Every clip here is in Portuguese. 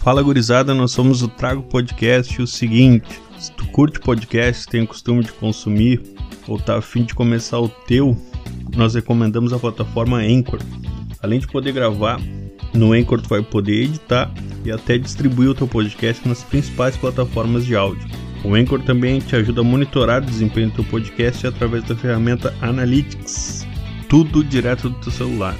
Fala gurizada, nós somos o Trago Podcast. O seguinte, se tu curte podcast, tem o costume de consumir ou tá afim de começar o teu, nós recomendamos a plataforma Anchor. Além de poder gravar, no Anchor tu vai poder editar e até distribuir o teu podcast nas principais plataformas de áudio. O Anchor também te ajuda a monitorar o desempenho do teu podcast através da ferramenta Analytics. Tudo direto do teu celular.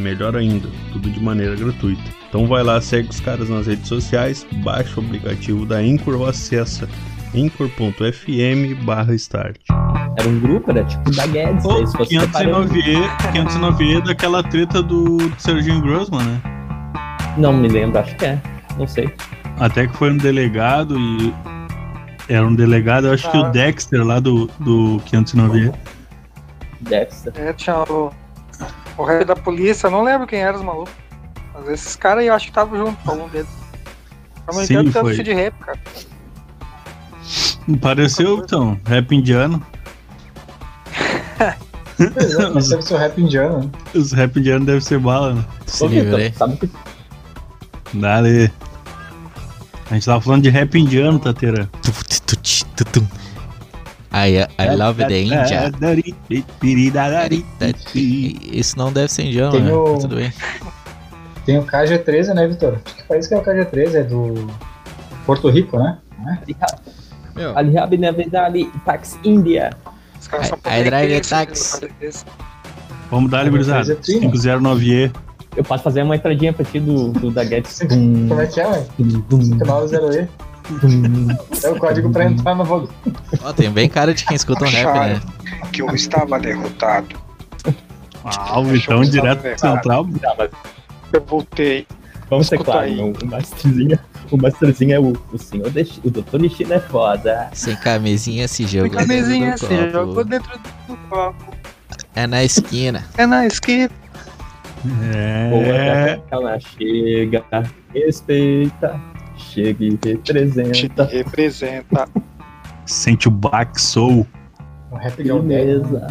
Melhor ainda, tudo de maneira gratuita. Então vai lá, segue os caras nas redes sociais, baixa o aplicativo da Anchor ou acessa anchor.fm barra start. Era um grupo, era tipo da Guedes. Oh, aí se fosse 509E, 509E daquela treta do, do Serginho Grossman, né? Não me lembro, acho que é. Não sei. Até que foi um delegado e. Era um delegado, eu acho que Ah. o Dexter lá do, do 509E. Dexter. É, tinha o, rei da polícia, eu não lembro quem era os malucos. Mas esses caras aí eu acho que estavam junto algum deles. Eu não Sim, entendo tanto foi. de rap, cara. Pareceu, então, rap indiano. Pois é, deve ser o rap indiano. né? Os rap indianos devem ser bala, né? Se livrei. sabe que Dale. A gente tava falando de rap indiano, Tateira. I, I love the India. Isso não deve ser indiano, Tem né? o- Tudo bem. Tem o KG13, né, Vitor? Que país que é o KG13? É do Porto Rico, né? Alihab na verdade, Pax India. Os caras drive táxi. eles- Vamos dar, É, gurizada. mas é tri, né? 509E. Eu posso fazer uma entradinha pra ti do, do da. Como é que é, ué? 90E. É o código pra entrar no volume. ó, tem bem cara de quem escuta um rap, né? que eu estava derrotado. Ah, o Vitão direto do central. Eu voltei. vamos ser claros, o, masterzinho, o é o, o senhor, de, o doutor Nishina é foda. Sem camisinha se jogou. Fica a mesinha dentro assim, do copo. jogou dentro do copo. É na esquina. É na esquina. Boa, É. ela chega, respeita, chega e Te representa. representa. Sente o Black Soul. O rap Galdério. Beleza.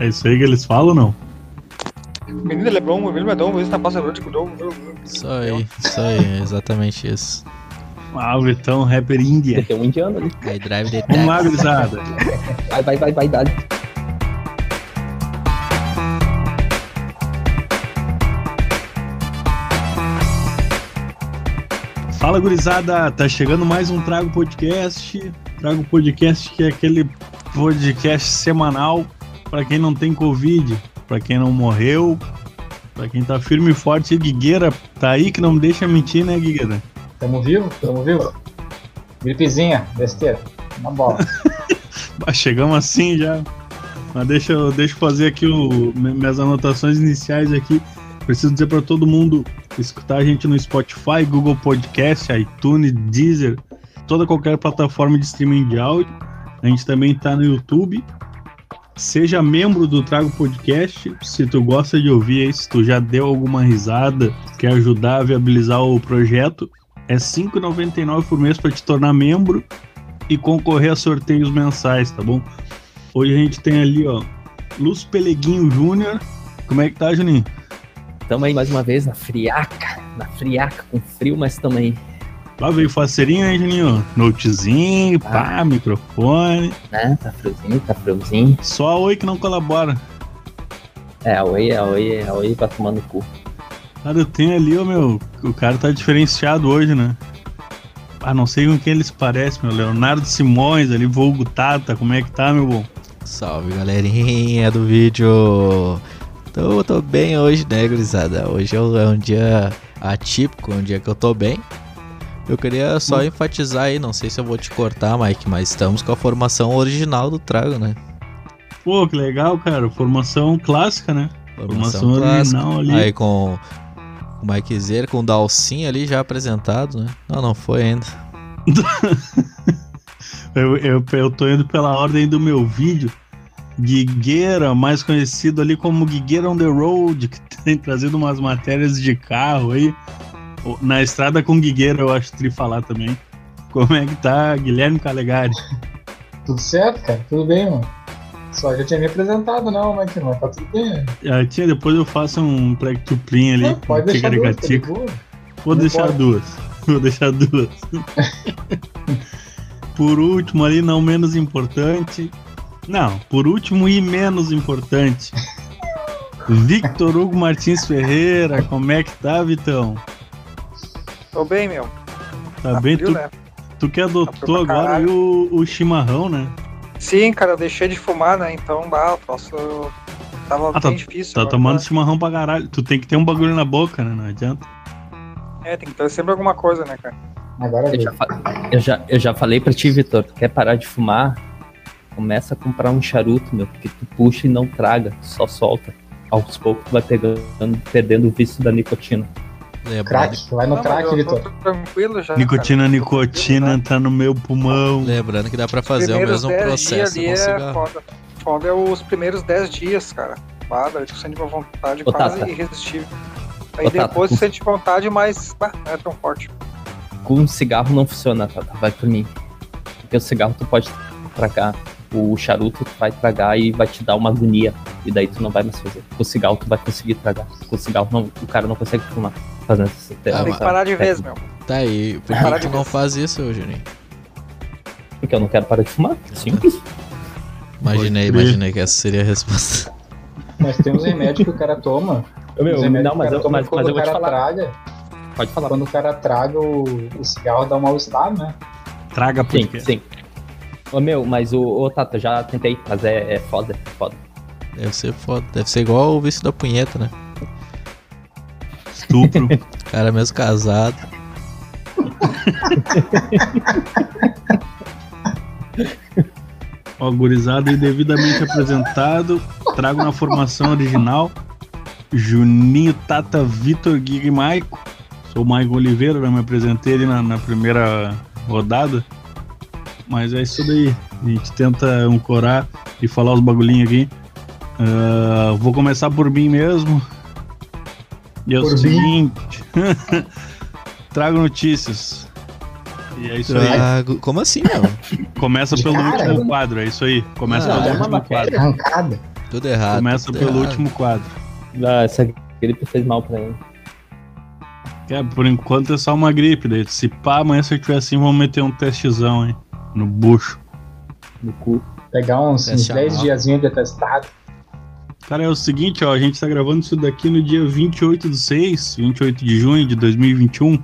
É isso aí que eles falam ou não? Menino Lebron, menino Lebron, esse tá passando de cuidou. Isso aí, isso aí, exatamente isso. Ah, o Vitão, rapper índia. Tem um indiano ali. I drive the Vamos lá, taxi. gurizada. Vai, vai, vai, vai, dá. Fala, gurizada. Tá chegando mais um Trago Podcast. Trago Podcast que é aquele podcast semanal pra quem não tem Covid, pra quem não morreu, pra quem tá firme e forte. E Guigueira tá aí que não me deixa mentir, né, Guigueira? Tamo vivo? Tamo vivo? Gripezinha, besteira. Na bola. Chegamos assim já. Mas deixa, eu- deixa eu fazer aqui o, mi- minhas anotações iniciais aqui. Preciso dizer para todo mundo escutar a gente no Spotify, Google Podcast, iTunes, Deezer, toda qualquer plataforma de streaming de áudio. A gente também tá no YouTube. Seja membro do Trago Podcast. Se tu gosta de ouvir se tu já deu alguma risada, quer ajudar a viabilizar o projeto, é R$ 5,99 por mês para te tornar membro e concorrer a sorteios mensais, tá bom? Hoje a gente tem ali, ó, Luz Peleguinho Júnior. Como é que tá, Juninho? Tamo aí mais uma vez na friaca. Na friaca, com frio, mas também, Lá veio faceirinho, hein, Juninho? Notezinho, pá, microfone. né? Tá friozinho, tá friozinho. Só a Oi que não colabora. É, a Oi, a Oi, a Oi vai tomando cu. Cara, eu tenho ali, ó, meu. O cara tá diferenciado hoje, né? Ah, não sei com quem ele se parece, meu. Leonardo Simões ali, vulgo Tata. Como é que tá, meu bom? Salve galerinha do vídeo! Tô, tô bem hoje, né, gurizada? Hoje é um é dia atípico, um dia que eu tô bem. Eu queria só enfatizar aí, não sei se eu vou te cortar, Mike, mas estamos com a formação original do Trago, né? Pô, que legal, cara. Formação clássica, né? Formação original ali. Aí com o Mike Zer, com o Dalcin ali já apresentado, né? Não, não foi ainda. Eu, eu, eu tô indo pela ordem do meu vídeo. Guigueira, mais conhecido ali como Guigueira on the Road, que tem trazido umas matérias de carro aí. Na estrada com Guigueira, eu acho tri falar também. Como é que tá, Guilherme Calegari? Tudo certo, cara? Tudo bem, mano. Só já tinha me apresentado, não, mas mas tá tudo bem. Ah, tia, depois eu faço um plec tuplim ali. Não, pode deixar doido, tá de. Vou Não deixar pode. duas. Vou deixar duas. por último, ali, não menos importante. Não, por último e menos importante. Victor Hugo Martins Ferreira, como é que tá, Vitão? Tô bem, meu. Tá Tá bem? frio, Tu, né? tu que adotou pra agora o, o chimarrão, né? Sim, cara, eu deixei de fumar, né? Então, bah, o troço tava Ah, tá- bem difícil. Tá agora, tomando tá? chimarrão pra caralho. Tu tem que ter um bagulho na boca, né? Não adianta. É, tem que ter sempre alguma coisa, né, cara? Agora Eu já, eu, já, eu já falei pra ti, Vitor, tu quer parar de fumar? Começa a comprar um charuto, meu, porque tu puxa e não traga, só solta. Aos poucos tu vai pegando, perdendo o vício da nicotina. Lembrando, Crack, vai no Não, crack, Vitor. tranquilo já. Nicotina, cara. nicotina, tá no meu pulmão. lembrando que dá pra fazer o mesmo 10 processo com ali é cigarro. foda. Foda é os primeiros 10 dias, cara. Daí tu sente uma vontade Ô, quase Tata. irresistível. Aí Ô, depois tu sente vontade, mas bah, não é tão forte. Com um cigarro não funciona, Tata, vai por mim. Porque o cigarro tu pode tragar, o charuto tu vai tragar e vai te dar uma agonia. E daí tu não vai mais fazer. Com o cigarro tu vai conseguir tragar. Com o cigarro não, o cara não consegue fumar. Fazendo esse Ah, Tem que parar de vez, meu. Tá aí, por Parar que tu de não faz isso, Juninho? Porque eu não quero parar de fumar. Simples. Imaginei, imaginei que essa seria a resposta. Mas tem uns remédios que o cara toma. Meu, Os remédios não, que o mas cara eu, toma mas, quando mas eu o vou te cara falar. traga. Pode falar. Quando o cara traga o, o cigarro dá um mal-estar, né? Traga Sim, porque sim. Ô meu, mas o, o Tata, já tentei, mas é, é foda, é foda. Deve ser foda. Deve ser igual o vício da punheta, né? estupro. Cara mesmo casado. Ó, gurizada aí devidamente apresentado. Trago na formação original. Juninho, Tata, Vitor, Giga e Maico. Sou o Maico Oliveira, né? me apresentei ali na, na primeira rodada. Mas é isso daí. A gente tenta ancorar e falar os bagulhinhos aqui. Ah, vou começar por mim mesmo. E é o Por mim? seguinte. Trago notícias. E é isso aí. Trago- Como assim, meu? Começa pelo Cara. último quadro, é isso aí. Começa Ah, pelo é último quadro. Arrancada. Tudo errado. Começa tudo pelo errado. último quadro. Ah, essa gripe fez mal pra ele. É, por enquanto é só uma gripe. Daí, se pá, amanhã se eu tiver assim, vamos meter um testezão, hein? No bucho. No cu. Pegar uns, uns Teste 10 anual. diazinhos de testado. Cara, é o seguinte, ó, a gente tá gravando isso daqui no dia 28 do 6, 28 de junho de 2021.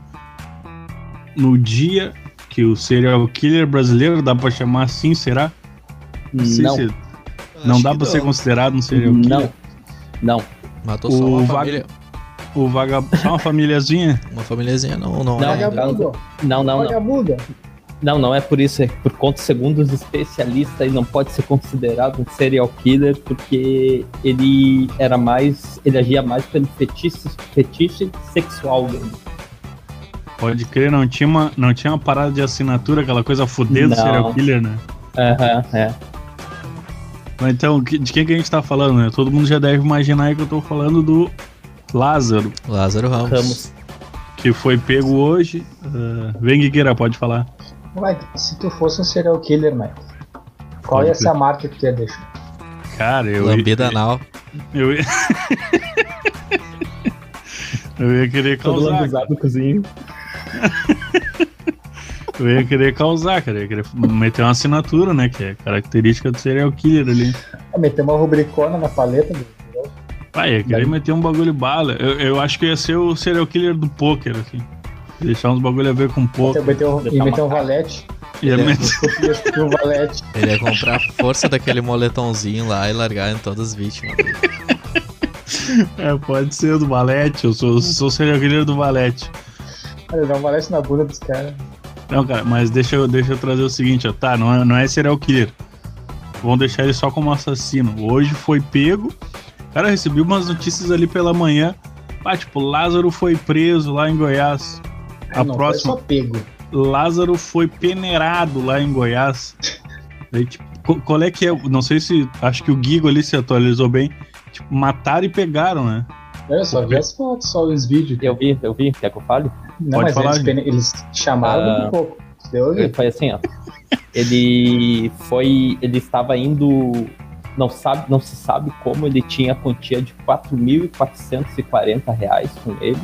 No dia que o serial killer brasileiro, dá pra chamar assim, será? sei Não, se- não dá pra ser não. considerado um serial killer. não, não. Matou só O uma vaga- família. O vagabundo. Só uma famíliazinha. Uma famíliazinha não, não, Não, é. Vagabundo. Não, não, não. Vagabundo. Não, não é por isso, é por conta, segundo os especialistas, ele não pode ser considerado um serial killer porque ele era mais, ele agia mais pelo fetiche, fetiche sexual dele. Pode crer, não tinha, uma, não tinha uma parada de assinatura, aquela coisa fuder do Não. serial killer, né? Aham, é. Mas então, de quem que a gente tá falando, né? Todo mundo já deve imaginar aí que eu tô falando do Lázaro, Lázaro Ramos. Ramos. que foi pego hoje. Ah, vem, Guigueira, pode falar. Vai, se tu fosse um serial killer, Mike, qual ia ser. a marca que tu ia deixar? Cara, eu. Lambida eu, anal. eu, ia... eu ia querer Todo causar. no cozinho. Eu ia querer causar, cara. Eu ia querer meter uma assinatura, né? Que é característica do serial killer ali. Ah, meter uma rubricona na paleta do. Pai, ia querer meter um bagulho bala. Eu, eu acho que ia ser o serial killer do poker, assim. Deixar uns bagulho a ver com meter, um- ia meter um valete. Ia Ele é- meter... Ia um valete. Ele ia comprar a força daquele moletomzinho lá e largar em todas as vítimas. É, pode ser do Valete. Eu sou, sou serial killer do Valete. Olha, dá um valete na bunda dos caras. Não, cara, mas deixa eu, deixa eu trazer o seguinte, ó. Tá, não é, não é serial killer. Vamos deixar ele só como assassino. Hoje foi pego. Cara, eu recebi umas notícias ali pela manhã. Ah, tipo, Lázaro foi preso lá em Goiás. A Ah, não, próxima. Foi só pego. Lázaro foi peneirado lá em Goiás. Daí, tipo, qual é que é? Não sei se. Acho que o Gigo ali se atualizou bem. Tipo, mataram e pegaram, né? Eu só vi as fotos, só os vídeos. Eu vi, eu vi, quer que eu fale? Não, Pode mas falar, eles, gente. eles chamaram Ah. um pouco. Deu. Foi assim, ó. Ele foi, ele estava indo, não sabe, não se sabe como ele tinha a quantia de 4.440 reais com ele.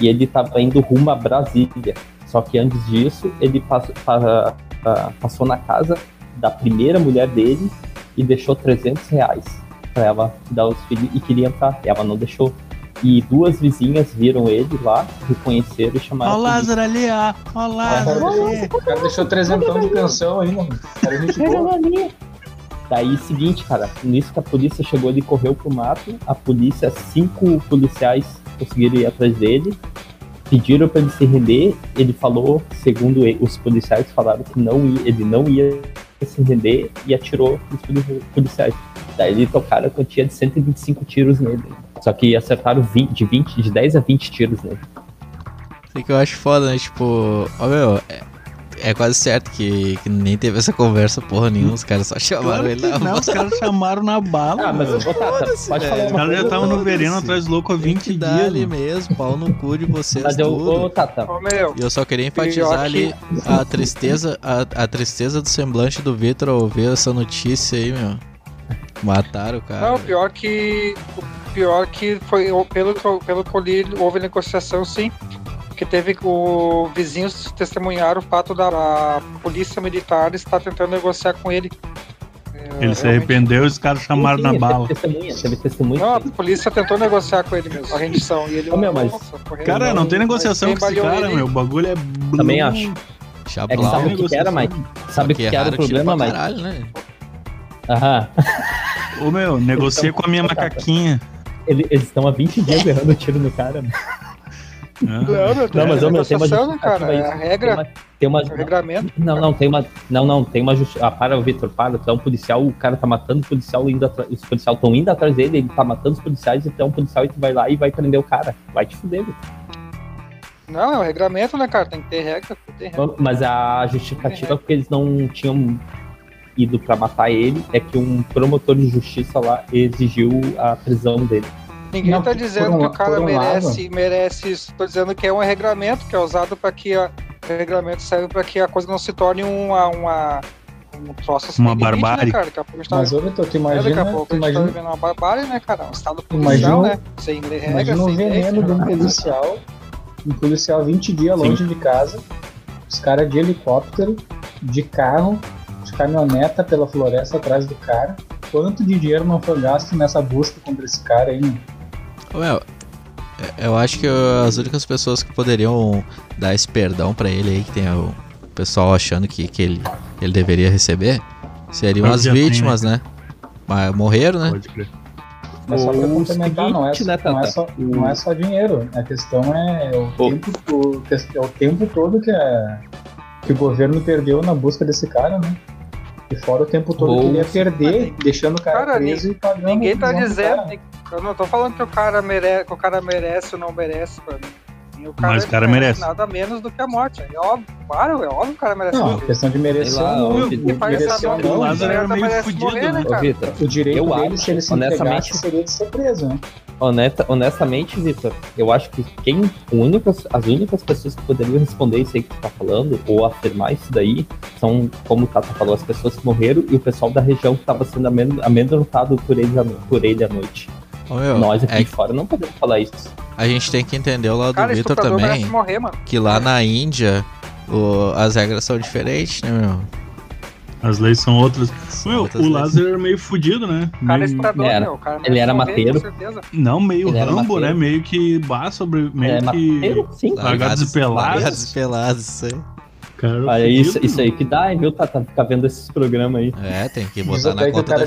E ele tava indo rumo a Brasília. Só que antes disso, ele passou, pa- pa- passou na casa da primeira mulher dele e deixou 300 reais pra ela dar os filhos e queria entrar. E ela não deixou. E duas vizinhas viram ele lá, reconheceram e chamaram. o a polícia. Lázaro ali, ó. Ó o O cara Lázaro o cara deixou trezentão de pensão ainda. O gente boa. Daí, seguinte, cara, nisso que a polícia chegou, ele correu pro mato. A polícia, cinco policiais conseguiram ir atrás dele, pediram pra ele se render. Ele falou, segundo ele- os policiais falaram que não ia, ele não ia se render e atirou nos poli- policiais. Daí ele tocaram a quantia de 125 tiros nele. Só que acertaram 20, de 20, de 10 a 20 tiros nele. Isso que eu acho foda, né? Tipo, ó meu, é, quase certo que, que nem teve essa conversa porra nenhuma, os caras só chamaram Claro ele na não, os caras chamaram na bala. Ah, mas meu. ô, Tata, pode falar Os caras já estavam no vereno atrás do louco há Tem 20 que dar dias. ali mesmo, pau no cu de vocês Mas eu, tudo. ô, Tata, Ô, meu, E eu só queria enfatizar que- ali a tristeza, a, a tristeza do semblante do Vitor ao ver essa notícia aí, meu. Mataram o cara. não, pior que. O pior que foi, pelo, pelo que eu li, houve negociação sim. Que teve o vizinhos testemunharam o fato da polícia militar estar tentando negociar com ele. É, Ele se realmente- arrependeu e os caras chamaram Sim, na bala. Teve testemunha, teve testemunha. Não, a polícia tentou negociar com ele mesmo, a rendição. E ele Ô, meu, mas- nossa. Cara, não tem negociação com esse cara, ele- meu. O bagulho é. Também blum. acho. É que Chablau. sabe o que que era. Mike? Sabe o que, que era o problema, Mike? caralho, né? Aham. Ô, meu, negocia com a minha macaquinha. Ele- eles estão há 20 dias errando tiro no cara. mano. Ah, Não, não, Não, mas ô, meu, tem uma né, cara? aí. É a regra, Tem uma, é tem uma, regramento. não, não, tem uma, não, não, tem uma justiça. Ah, para, Vitor, para. Tu é um policial, o cara tá matando o policial, indo atra- os policiais estão indo atrás dele, ele tá matando os policiais, e tu é um policial e tu vai lá e vai prender o cara. Vai te fuder, Vitor. Não, é o regramento, né, cara? Tem que ter regra, tem regra. Mas a justificativa porque eles não tinham ido pra matar ele é que um promotor de justiça lá exigiu a prisão dele. Ninguém Não, tá dizendo um- que o cara um merece, merece isso. Tô dizendo que é um regramento que é usado para que a, o regramento serve para que a coisa não se torne uma, uma um troço sem Uma limite, barbárie. Né, cara? Daqui a pouco a gente tá, Mas, Vitor, tu é, daqui imagina, a pouco a gente tá imagina, vivendo uma barbárie, né, cara? Um estado Imagina- policial, né? Sem regra, imagina sem lei. veneno de um policial, um policial 20 dias Sim. longe de casa, os caras de helicóptero, de carro, de caminhoneta pela floresta atrás do cara. Quanto de dinheiro não foi gasto nessa busca contra esse cara aí, mano? É- eu acho que as únicas pessoas que poderiam dar esse perdão pra ele aí, que tem o pessoal achando que, que ele, ele deveria receber, seriam Mas as já tem, vítimas, né? Mas morreram, né? Pode crer. Mas só pra complementar, não é, né, não, é só, não é só dinheiro. A questão é o, O- tempo, o, é o tempo todo que, a- que o governo perdeu na busca desse cara, né? E fora o tempo todo que ele ia perder, deixando o cara, Cara, preso e pagando. Ninguém tá dizendo. cara. Eu não tô falando que o cara merece, que o cara merece ou não merece. E O Mas o cara merece. Nada menos do que a morte. É óbvio, claro, é óbvio que o cara merece Não, morrer. questão de merecer lá, ou não. merecer o Lázaro era meio merece fudido, morrer, né? Ô, Vitor, O direito Eu dele, acho, se ele se honestamente- seria de ser preso, né? honesta, honestamente, Vitor, eu acho que quem, único, as únicas pessoas que poderiam responder isso aí que tu tá falando, ou afirmar isso daí, são, como o Tata falou, as pessoas que morreram e o pessoal da região que tava sendo amedrontado por ele, por ele à noite. Ô, meu, Nós aqui é de fora não podemos falar isso. a gente tem que entender o lado Cara, do Vitor também, morrer, mano. que lá na Índia o- as regras são diferentes, né, meu? As leis são outras. Meu, outras o. Lázaro era meio fudido, né? O cara é Meio- estuprador, Era. meu. Cara Ele era mateiro. Certeza. Não, meio Ele Rambo, né? Meio que bah sobre. Meio É, que. mateiro, sim. Largados e pelados. Largados e pelados, isso aí. Cara, Olha, fudido, isso, isso aí que dá, hein, viu, Tata? Ficar vendo esses programas aí. É, tem que botar na conta da cara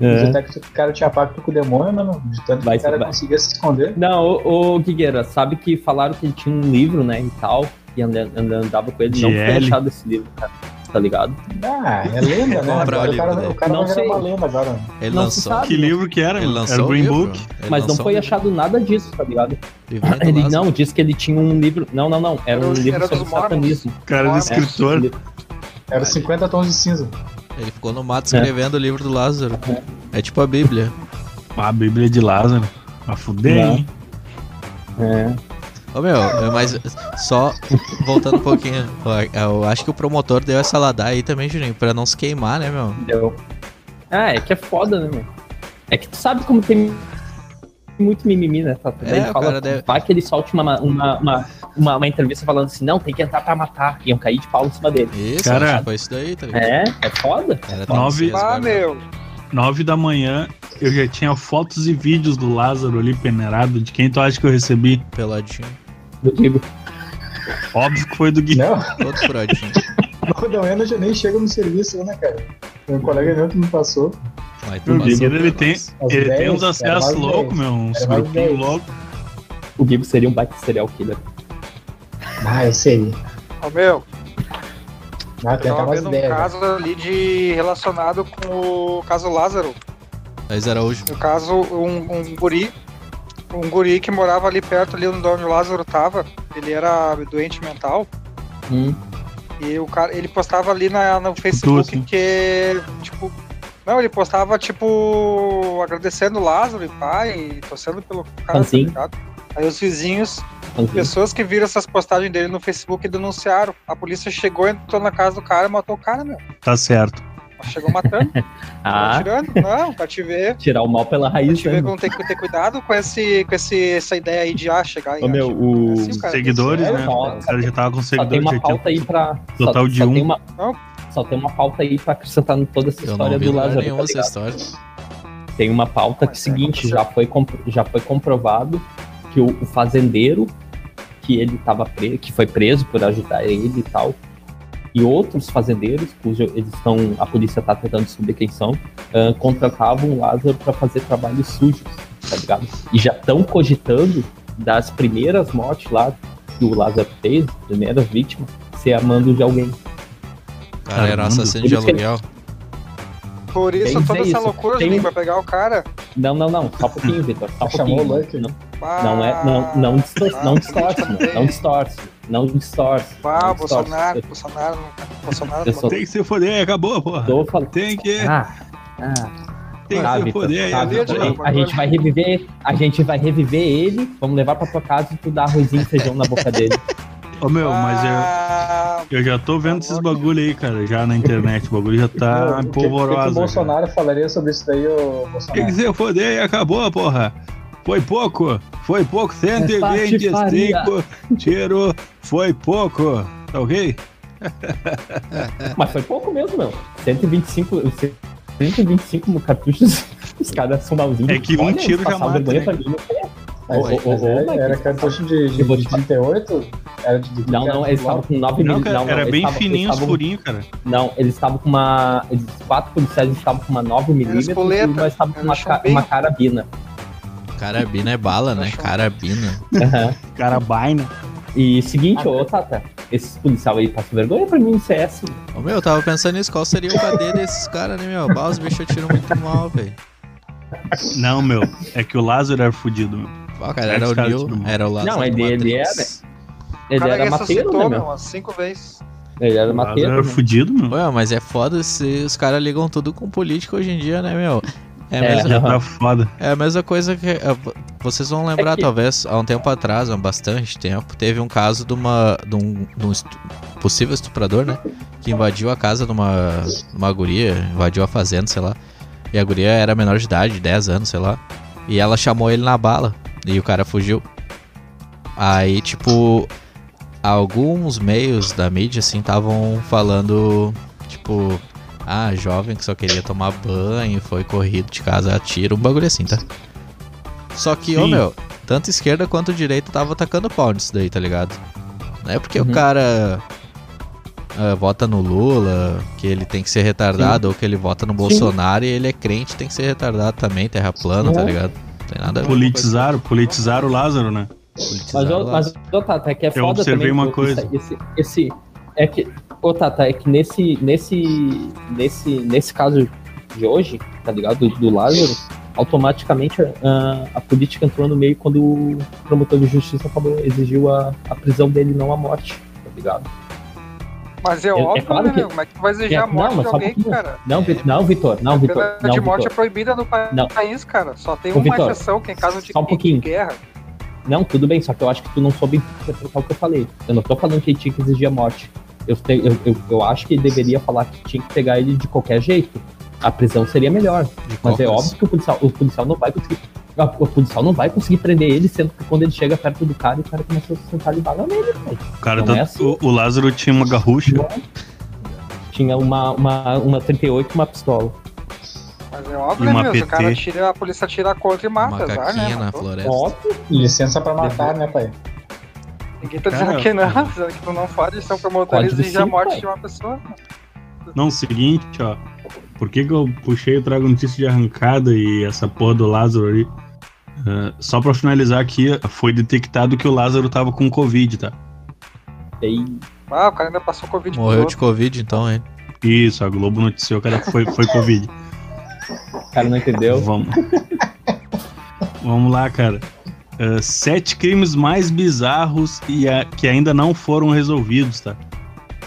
É. até que o cara tinha pacto com o demônio, mano. De tanto Vai que o cara vai. conseguia se esconder. Não, ô, ô Guigueira, sabe que falaram que ele tinha um livro, né, e tal, e anda- anda- andava com ele, não foi achado esse livro, cara, tá ligado? Ah, é lenda, né? Comprar o Agora o livro cara, dele. o cara Não sei. uma lenda agora. Ele Não lançou, sabe. Que livro que era? ele lançou Era o Green livro. Book? Ele Mas não foi achado nada disso, tá ligado? Ele não, disse que ele tinha um livro. Não, não, não. Era Era um o- livro era sobre satanismo. Cara do É, escritor. Era os 50 tons de cinza. Ele ficou no mato escrevendo o livro do Lázaro. É tipo a Bíblia. A Bíblia de Lázaro. A fuder, hein? É. Ô meu, é, mas só voltando um pouquinho, eu acho que o promotor deu essa ladaia aí também, Juninho, pra não se queimar, né, meu? Deu. Ah, é que é foda, né, meu? É que tu sabe como tem muito mimimi, né? Tá, É, ele o fala, deve- vai que ele solte uma, uma, uma, uma, uma entrevista falando assim, não, tem que entrar pra matar. Iam cair de pau em cima dele. Isso, Cara. foi isso daí, tá ligado? É, é foda. Era Nove- Ah, meu. Nove da manhã, eu já tinha fotos e vídeos do Lázaro ali peneirado. De quem tu acha que eu recebi? Peladinho. Eu digo, Óbvio que foi do Gui. Não, Todo furadinho. manhã eu já nem chego no serviço, né, cara? Tem um colega meu que me passou. O passou Gui, por ele tem, ele tem dez, uns acessos loucos, meu. Uns grupinhos loucos. o Gibo seria um baita serial killer. Ah, eu sei. Ô, meu, Ah, Eu tem tava vendo um ideias. caso ali de relacionado com o caso Lázaro. Luiz Araújo. No caso, um, um guri, um guri que morava ali perto, ali onde o Lázaro tava, ele era doente mental, Hum, e o cara, ele postava ali na, no Facebook sim. que, tipo, não, ele postava, tipo, agradecendo o Lázaro e pai, e torcendo pelo cara, tá Fanzinho. ligado? Aí os vizinhos, enfim. pessoas que viram essas postagens dele no Facebook denunciaram. A polícia chegou, entrou na casa do cara e matou o cara, meu. Tá certo. Chegou matando, Ah, atirando. Não, pra te ver. tirar o mal pela Pra raiz, te né? ver como tem que ter cuidado com, esse, com esse, essa ideia aí de ah, chegar em Ô, meu, o- assim, cara, Seguidores, né? Só- O cara já tava com Só tem seguidores. uma pauta aí pra. Total só, de só um. Tem uma, Não. só tem uma pauta aí pra acrescentar em toda essa Eu história não vi do Lázaro. nenhum tá essa história. Tem uma pauta que é o Mas é, seguinte, já foi, já foi comprovado que o, o fazendeiro que ele tava preso, que foi preso por ajudar ele e tal, e outros fazendeiros, cujo eles estão, a polícia tá tentando descobrir quem são, ah, contratavam o Lázaro para fazer trabalhos sujos, tá ligado? E já estão cogitando das primeiras mortes lá que o Lázaro fez, primeiras vítimas, ser a mando de alguém. Cara era assassino de aluguel. Por isso, Bem toda essa isso. loucura, Tem Juninho, um- pra pegar o cara. Não, não, não, só um pouquinho, Vitor, só um Chamou o Lucky. Não, Ah, Não é, não, não, distor não distorce, não, não distorce, não distorce. Ah, não distorce. Bolsonaro, Bolsonaro, Bolsonaro. Sou- Tem que se foder, acabou, porra. Tô falando. Tem que, Ah, ah, tem que tá, se foder. tá, Vitor. a gente- a gente vai reviver, a gente vai reviver ele, vamos levar pra tua casa e tu dá arrozinho e feijão na boca dele. Ô meu, mas eu, Ah, eu já tô vendo esses bagulho aí, cara, já na internet. O bagulho já tá Meu, o que- o que, que o polvorosa. cara. Bolsonaro falaria sobre isso daí, ô Tem que Bolsonaro? se foder e acabou, porra. Foi pouco, foi pouco, 125 tiro, foi pouco, tá ok? Mas foi pouco mesmo, meu. 125, 125 cartuchos, os caras são malzinhos. É que um tiro já mata, né? mim, é. Mas, Ô, ô, mas ô, era, era cartucho de, de, de te falar. 38? Era de, de Não, não, eles estavam com 9 Não, mil. cara, não, era bem fininho os furinhos, cara. Não, eles estavam com uma. Eles, quatro policiais estavam com uma 9mm e Espoleta, uma estavam com uma, ca- uma carabina. Carabina é bala, né? Carabina. Aham. Cara, baina. E seguinte, ô Tata, esses policiais aí passam vergonha pra mim no CS. Ô meu, eu tava pensando nisso, qual seria o KD desses caras, né, meu? Bah, os bichos tiram muito mal, velho. Não, meu, é que o Lázaro era fudido, meu. Ó, cara, era o Neil, era o Lázaro Não, ele- ele o Ele era mateiro, né, meu, umas cinco vezes. Ele era mateiro. era né? fudido, meu. Ué, mas é foda se os caras ligam tudo com política hoje em dia, né, meu? É, a É, mesma- Já tá foda. é a mesma coisa que. é, vo- vocês vão lembrar, É que- talvez, há um tempo atrás, há bastante tempo, teve um caso de, uma, de, um, de um estu- possível estuprador, né? Que invadiu a casa de uma, de uma guria, invadiu a fazenda, sei lá. E a guria era menor de idade, 10 anos, sei lá. E ela chamou ele na bala. E o cara fugiu. Aí, tipo, alguns meios da mídia, assim, estavam falando, tipo, ah, jovem que só queria tomar banho, foi corrido de casa a tiro, um bagulho assim, tá? Só que, ô Sim. meu, tanto esquerda quanto direita tava atacando pau nisso daí, tá ligado? Não é porque Uhum. o cara ah, vota no Lula, que ele tem que ser retardado, ou que ele vota no Bolsonaro e ele é crente, tem que ser retardado também, terra plana, tá É. ligado? Não tem nada a ver. Politizaram, politizaram o Lázaro, né? Politizar Mas, mas ô, Tata, é que é Eu foda observei também. uma coisa. Esse, esse, é que, ô, Tata, é que nesse, nesse, nesse, nesse caso de hoje, tá ligado? Do, do Lázaro, automaticamente a, a política entrou no meio quando o promotor de justiça falou, exigiu a, a prisão dele, não a morte, tá ligado? Mas é, É- é óbvio, claro né, que-? Como é que tu vai exigir É, a morte não, mas de um alguém, pouquinho. cara? Não, Vi- não, Vitor, não, A Vitor, pena não, de morte é Vitor. proibida no pa- Não. país, cara. Só tem Ô, uma Vitor, exceção, que é em caso de só um pouquinho. guerra. Não, tudo bem, só que eu acho que tu não soube interpretar o que eu falei. Eu não tô falando que ele tinha que exigir a morte. Eu, te- eu, eu, eu acho que ele deveria falar que tinha que pegar ele de qualquer jeito. A prisão seria melhor. Mas é óbvio que o policial, o policial não vai conseguir. a- O policial não vai conseguir prender ele, sendo que quando ele chega perto do cara, o cara começa a sentar de bala nele, velho. O cara tá- é assim. o, o Lázaro tinha uma garrucha. Tinha uma, uma, uma 38 e uma pistola. Mas é óbvio, E né, uma meu? Se o cara PT. tira, a polícia tira contra e mata, Macaquinha né? na Matou. floresta. Óbvio. Licença pra matar, né, pai? Ninguém tá Cara, dizendo que não, dizendo que tu não pode ser um promotor e Código exigir a cinco, morte pai. de uma pessoa. Não, o seguinte, ó. Por que, que eu puxei o trago notícia de arrancada e essa porra do Lázaro ali? Ah, só pra finalizar aqui, foi detectado que o Lázaro tava com Covid, tá? E Ah, o cara ainda passou Covid Morreu de. Covid, então, hein? Isso, a Globo noticiou que era, foi, foi Covid. o cara não entendeu. Vamos. Vamos lá, cara. Ah, sete crimes mais bizarros e a- que ainda não foram resolvidos, tá?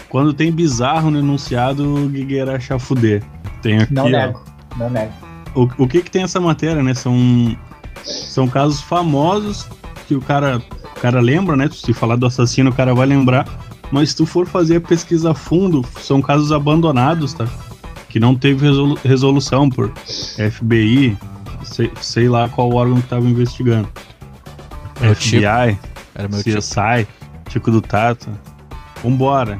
Quando tem bizarro no enunciado, o Guigueira acha fuder. Tem aqui, Não ó. nego, não nego. O, o que que tem essa matéria, né? São, são casos famosos que o cara, o cara lembra, né? Se falar do assassino, o cara vai lembrar. Mas se tu for fazer a pesquisa a fundo, são casos abandonados, tá? Que não teve resolu- resolução por FBI, sei, sei lá qual órgão que tava investigando. Meu tipo. FBI, Era meu tipo. CSI, Tico do Tato. Vambora,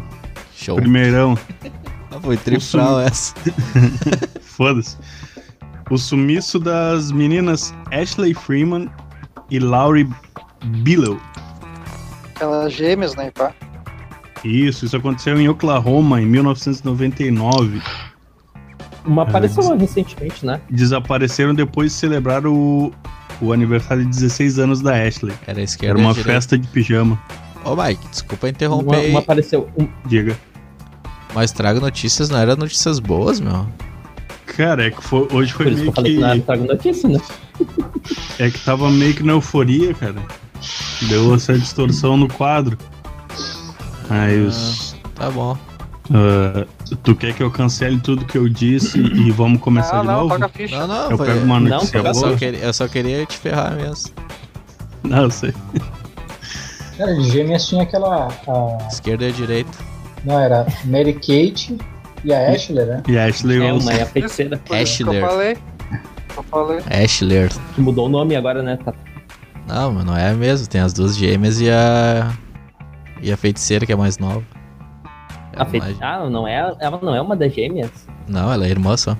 Show. primeirão. Ah, foi tripral essa. Foda-se. O sumiço das meninas Ashley Freeman e Laurie Billow. Aquelas gêmeas, né, pá? Isso, isso aconteceu em Oklahoma em 1999. Uma É, apareceu recentemente, né? Desapareceram depois de celebrar o, o aniversário de 16 anos da Ashley. Era esquerda Era uma direita. festa de pijama. Ô, Mike, desculpa interromper Uma, uma apareceu. um- Diga. Mas traga notícias, não era notícias boas, meu. Cara, é que foi- hoje foi por isso que meio eu falei que que. não era trago notícia, né? É que tava meio que na euforia, cara. Deu essa distorção no quadro. Aí os. Tá bom. ah, tu quer que eu cancele tudo que eu disse e vamos começar não, de não, novo? toca a ficha. Não, não, Eu foi... pego uma Não, notícia eu, boa. só queria, eu só queria te ferrar mesmo. Não, eu sei. Cara, de gêmeas tinha aquela. a- Esquerda e direita. Não, era Mary Kate e a Ashley, né? E a Ashley É Olsen. uma, é a feiticeira. Ashler. Eu falei. Eu falei. Ashler. Que mudou o nome agora, né? Tá- Não, mas não é mesmo. Tem as duas gêmeas e a. E a feiticeira, que é mais nova. É A fei- mais- Ah, não é, ela não é uma das gêmeas? Não, ela é irmã só.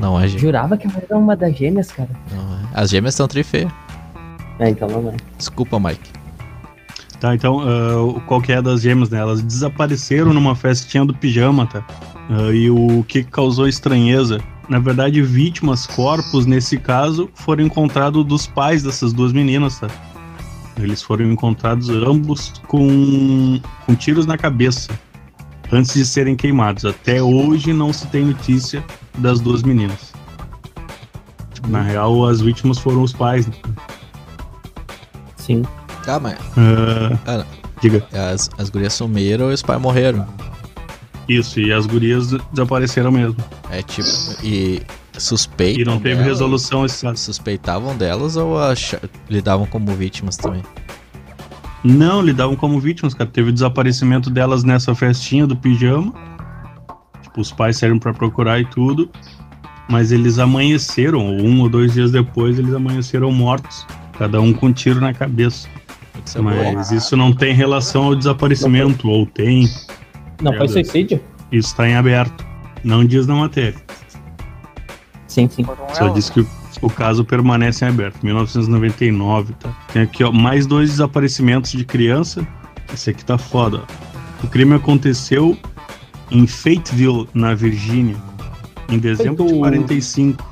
Não é gêmea. Jurava que ela era uma das gêmeas, cara. Não é. As gêmeas estão trifeias. É, então não é. Desculpa, Mike. Tá, então, ah, qual que é das gêmeas, né? Elas desapareceram numa festinha do pijama, tá? Ah, e o que causou estranheza? Na verdade, vítimas, corpos, nesse caso, foram encontrados dos pais dessas duas meninas, tá? Eles foram encontrados ambos com, com tiros na cabeça, antes de serem queimados. Até hoje não se tem notícia das duas meninas. Na real, as vítimas foram os pais. Né? Sim. Tá, mas Ah, Ah, não. diga. as, as gurias sumiram e os pais morreram. Isso, e as gurias desapareceram mesmo. É tipo. E suspeitam. E não teve delas? resolução esse caso. Suspeitavam delas ou acha- lidavam como vítimas também? Não, lidavam como vítimas, cara. Teve o desaparecimento delas nessa festinha do pijama. Tipo, os pais saíram pra procurar e tudo. Mas eles amanheceram, ou um ou dois dias depois, eles amanheceram mortos. Cada um com um tiro na cabeça. É. Mas isso não tem relação ao desaparecimento, ou tem. Não, foi suicídio? Isso tá em aberto. Não diz na matéria. Sim, sim. Só diz que o caso permanece em aberto. 1999, tá? Tem aqui, ó, mais dois desaparecimentos de criança. Esse aqui tá foda. O crime aconteceu em Fayetteville, na Virgínia, em dezembro de Feito. 45.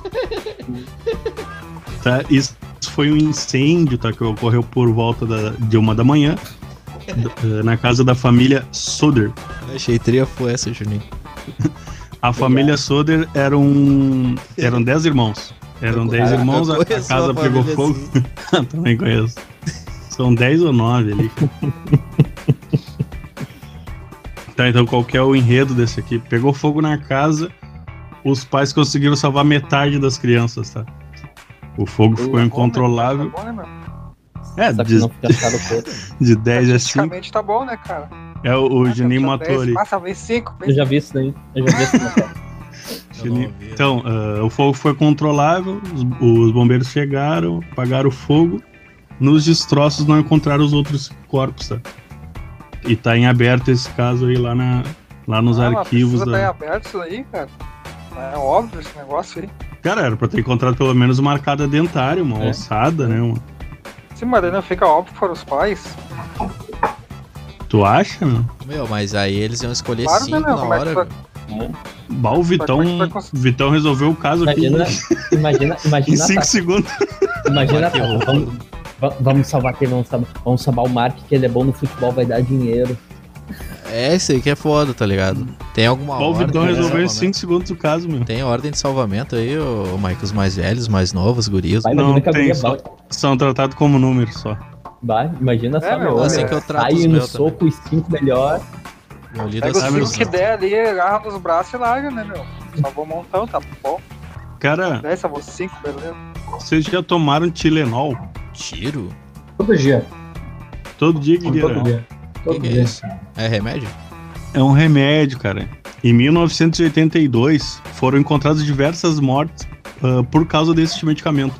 tá? Isso foi um incêndio, tá? Que ocorreu por volta da- de uma da manhã. d- Na casa da família Soder. Achei triafo essa, Juninho. A família Soder eram, eram 10 irmãos. Eram Eu 10 conheço- irmãos, a, casa pegou fogo. Também conheço. São 10 ou 9 ali. tá, então qual que é o enredo desse aqui? Pegou fogo na casa, os pais conseguiram salvar metade das crianças, tá? O fogo ficou Tá bom, incontrolável. Tá bom, né? É, Só de, não fica achado todo. de 10 a 5. Estatisticamente tá bom, né, cara? É, o, o Ah, Juninho matou 10, ali. Passa, vez 5. Eu já vi isso daí. Eu já vi isso daí. Ouvi. Então, ah, o fogo foi controlável, os, os bombeiros chegaram, apagaram o fogo. Nos destroços não encontraram os outros corpos, tá? E tá em aberto esse caso aí lá, na, lá nos Ah, mas arquivos Precisa da. estar aberto isso daí, cara. É óbvio esse negócio aí. Cara, era pra ter encontrado pelo menos uma arcada dentária, uma É. ossada, né? uma- Sim, mas daí não fica óbvio foram os pais. Tu acha, né? Meu, mas aí eles iam escolher Claro, cinco né, meu? na é hora. vai- meu. Bah, o Vitão, é cons- Vitão resolveu o caso Imagina, aqui imagina, em imagina, 5 tá, segundos. imagina, tá, vamos, va- vamos salvar quem vamos salvar, vamos salvar o Mark, que ele é bom no futebol, vai dar dinheiro. É, isso aí que é foda, tá ligado? Tem alguma ordem Vitão de resolveu em salvamento? 5 segundos o caso, meu. Tem ordem de salvamento aí, ô Mike, os mais velhos, mais novos, gurias. Vai, Não, tem só- São tratados como números só. vai, imagina É, só, meu, meu, assim meu, que eu trato sai os no meus soco, os cinco melhor, Eu lido Pega os assim, meu, cinco que não. der ali, agarra nos braços e larga, né, meu? Salvou um montão, tá bom. Cara, 10, salvou cinco, beleza. vocês já tomaram Tilenol? Tiro? Todo dia. Todo dia, Todo Guilherme? dia. Todo que é dia. isso? É remédio? É um remédio, cara. Em 1982, foram encontradas diversas mortes ah, por causa desse medicamento.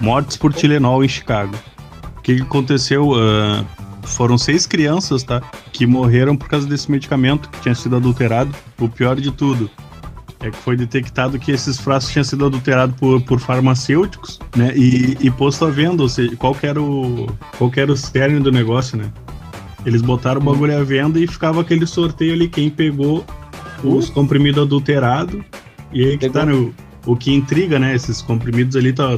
Mortes por Tilenol em Chicago. O que, aconteceu? Ah, foram seis crianças, tá? Que morreram por causa desse medicamento que tinha sido adulterado. O pior de tudo é que foi detectado que esses frascos tinham sido adulterados por, por farmacêuticos, né? E, e posto à venda, ou seja, qual era o, qual era o cerne do negócio, né? Eles botaram o bagulho à venda e ficava aquele sorteio ali, quem pegou os comprimidos adulterados. E aí que Pegou. tá no, o que intriga, né? Esses comprimidos ali tá,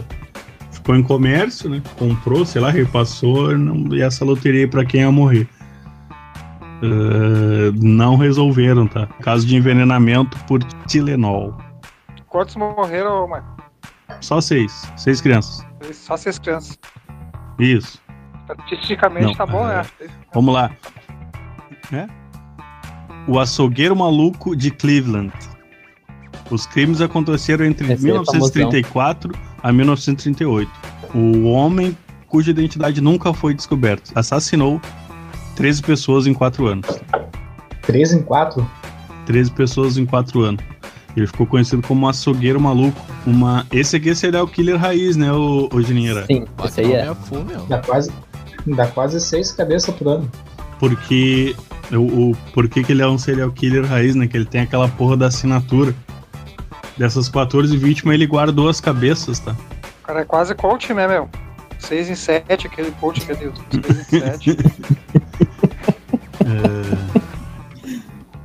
ficou em comércio, né? Comprou, sei lá, repassou não, e essa loteria aí pra quem ia morrer. Ah, não resolveram, tá? Caso de envenenamento por Tilenol. Quantos morreram, mano? Só seis. Seis crianças. Só seis crianças. Isso. Statisticamente Não, tá bom, é. né? Vamos lá. É? O açougueiro maluco de Cleveland. Os crimes aconteceram entre Esse aí é 1934 a 1938. O homem, cuja identidade nunca foi descoberta, assassinou 13 pessoas em 4 anos. 3 em 4? 13 pessoas em 4 anos. Ele ficou conhecido como açougueiro maluco. Uma... Esse aqui é serial killer raiz, né, o, o sim, esse aí é. Meu. Dá quase, dá quase 6 cabeças por ano. Porque. O, o, por que, que ele é um serial killer raiz, né? Que ele tem aquela porra da assinatura. Dessas 14 vítimas, ele guardou as cabeças, tá? O cara é quase coach, né, meu? 6 em 7, aquele coach que é de 6 em 7.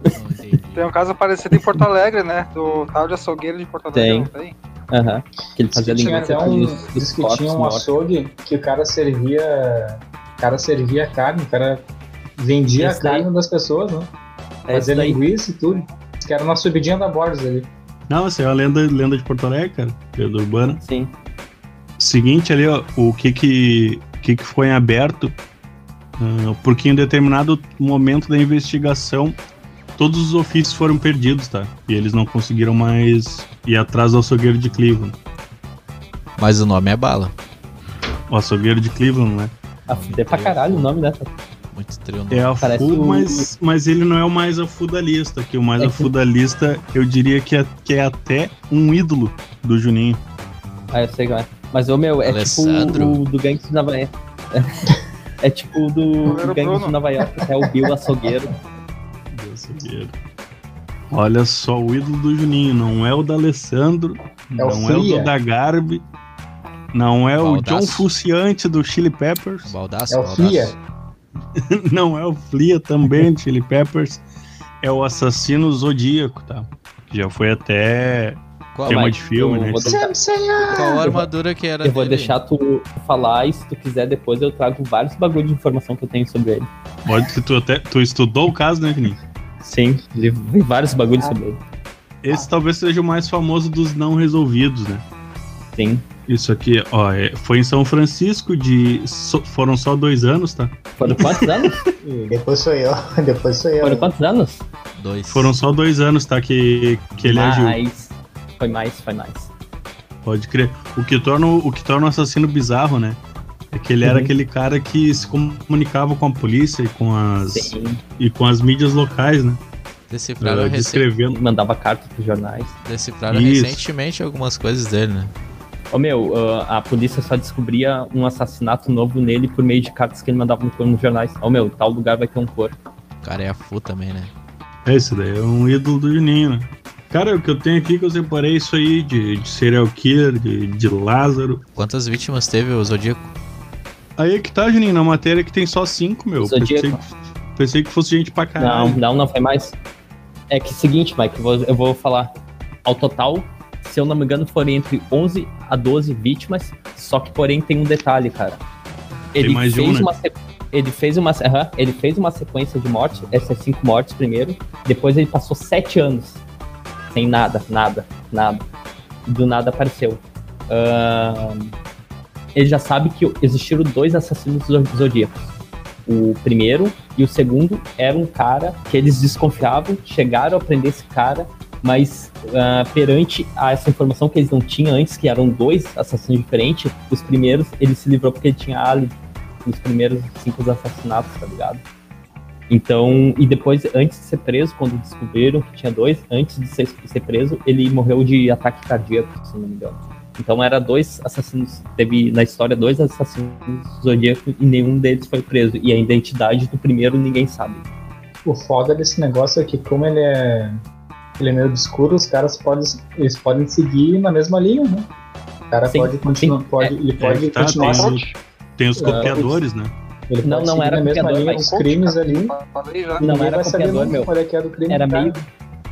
Não entendi. Tem um caso parecido em Porto Alegre, né? Do tal de açougueiro de Porto Alegre, Tem. não tem? Aham. Que ele fazia Diz que tinha linguiça até um, os- dos diz que tinha um mortos. açougue que o cara servia. O cara servia carne, o cara vendia Esse a carne das pessoas, né? É Fazia isso daí. linguiça e tudo. Diz que era na subidinha da Borges ali. Não, essa é uma lenda, lenda de Porto Alegre, cara. Lenda urbana. Sim. Seguinte ali, ó, o que que, o que, que foi em aberto, ah, porque em determinado momento da investigação, todos os ofícios foram perdidos, tá? E eles não conseguiram mais ir atrás do açougueiro de Cleveland. Mas o nome é bala. O açougueiro de Cleveland, né? A fuder pra caralho o nome dessa. Muito trio. É a Parece FU, o- mas, mas ele não é o mais afudalista, que o mais É que- afudalista eu diria que é, que é até um ídolo do Juninho. Ah, eu sei qual é. Mas o meu é Alessandro. tipo o do Gangue de Nova York. É tipo o do, do Bruno. de Nova York, que é o Bill Açougueiro. Olha só, o ídolo do Juninho não é o da Alessandro, É o não é o do da Garbi, não é o. John Fuciante do Chili Peppers, Baldaço, É o baldaço. Fia. não é o Flia também do Chili Peppers, é o assassino zodíaco, tá? Que já foi até Qual, tema vai, de filme, eu né? vou deixar- qual a armadura que era Eu vou dele? deixar tu falar e se tu quiser depois eu trago vários bagulho de informação que eu tenho sobre ele. Pode que tu até tu estudou o caso, né, Juninho? Sim, li vários bagulhos sobre ele. Esse talvez seja o mais famoso dos não resolvidos, né? Sim. Isso aqui, ó, é- foi em São Francisco de. so- foram só dois anos, tá? Foram quantos anos? Depois sou eu. Depois sou eu. Foram quantos anos? Dois. Foram só dois anos, tá? Que, que ele agiu. mais. Foi mais, foi mais. Pode crer. O que torna o que torna o assassino bizarro, né? É que ele era Uhum. aquele cara que se comunicava com a polícia e com as, Sim. e com as mídias locais, né? Decifraram, uh, rece- descrevendo. Mandava cartas pros jornais. decifraram Isso. recentemente algumas coisas dele, né? Ô meu, ah, a polícia só descobria um assassinato novo nele por meio de cartas que ele mandava no- nos jornais. Ô meu, tal lugar vai ter um corpo. O cara é a fu também, né? Esse daí é um ídolo do Juninho, né? Cara, o que eu tenho aqui que eu separei isso aí de, de serial killer, de, de Lázaro. Quantas vítimas teve o Zodíaco? Aí é que tá, Juninho, na matéria que tem só cinco, meu. Pensei pensei que fosse gente pra Não, caralho. não, não foi mais. É que seguinte, Mike, eu vou, eu vou falar. Ao total, se eu não me engano, foram entre 11 a 12 vítimas. Só que, porém, tem um detalhe, cara. Ele mais de um, fez né? uma ele fez uma aham, ele fez uma sequência de mortes, essas cinco mortes primeiro. Depois ele passou sete anos sem nada, nada, nada. Do nada apareceu. Ahn, ele já sabe que existiram dois assassinos zo- zodíacos. O primeiro e o segundo era um cara que eles desconfiavam, chegaram a prender esse cara, mas ah, perante a essa informação que eles não tinham antes, que eram dois assassinos diferentes, os primeiros ele se livrou porque ele tinha álibi nos primeiros cinco assassinatos, tá ligado? Então, e depois, antes de ser preso, quando descobriram que tinha dois, antes de ser, ser preso, ele morreu de ataque cardíaco, se não me engano. Então era dois assassinos, teve na história dois assassinos zodíacos e nenhum deles foi preso. E a identidade do primeiro ninguém sabe. O foda desse negócio é que como ele é. Ele é meio obscuro, os caras podem, eles podem seguir na mesma linha, né? O cara Sim, pode continuar. sim. Pode, ele pode que tá, continuar. tem- Tem os É, copiadores, né? Ele Não, pode não era na mesma copiador, linha, mas os crimes ali. Não ninguém era vai saber copiador, meu. é é Era meio,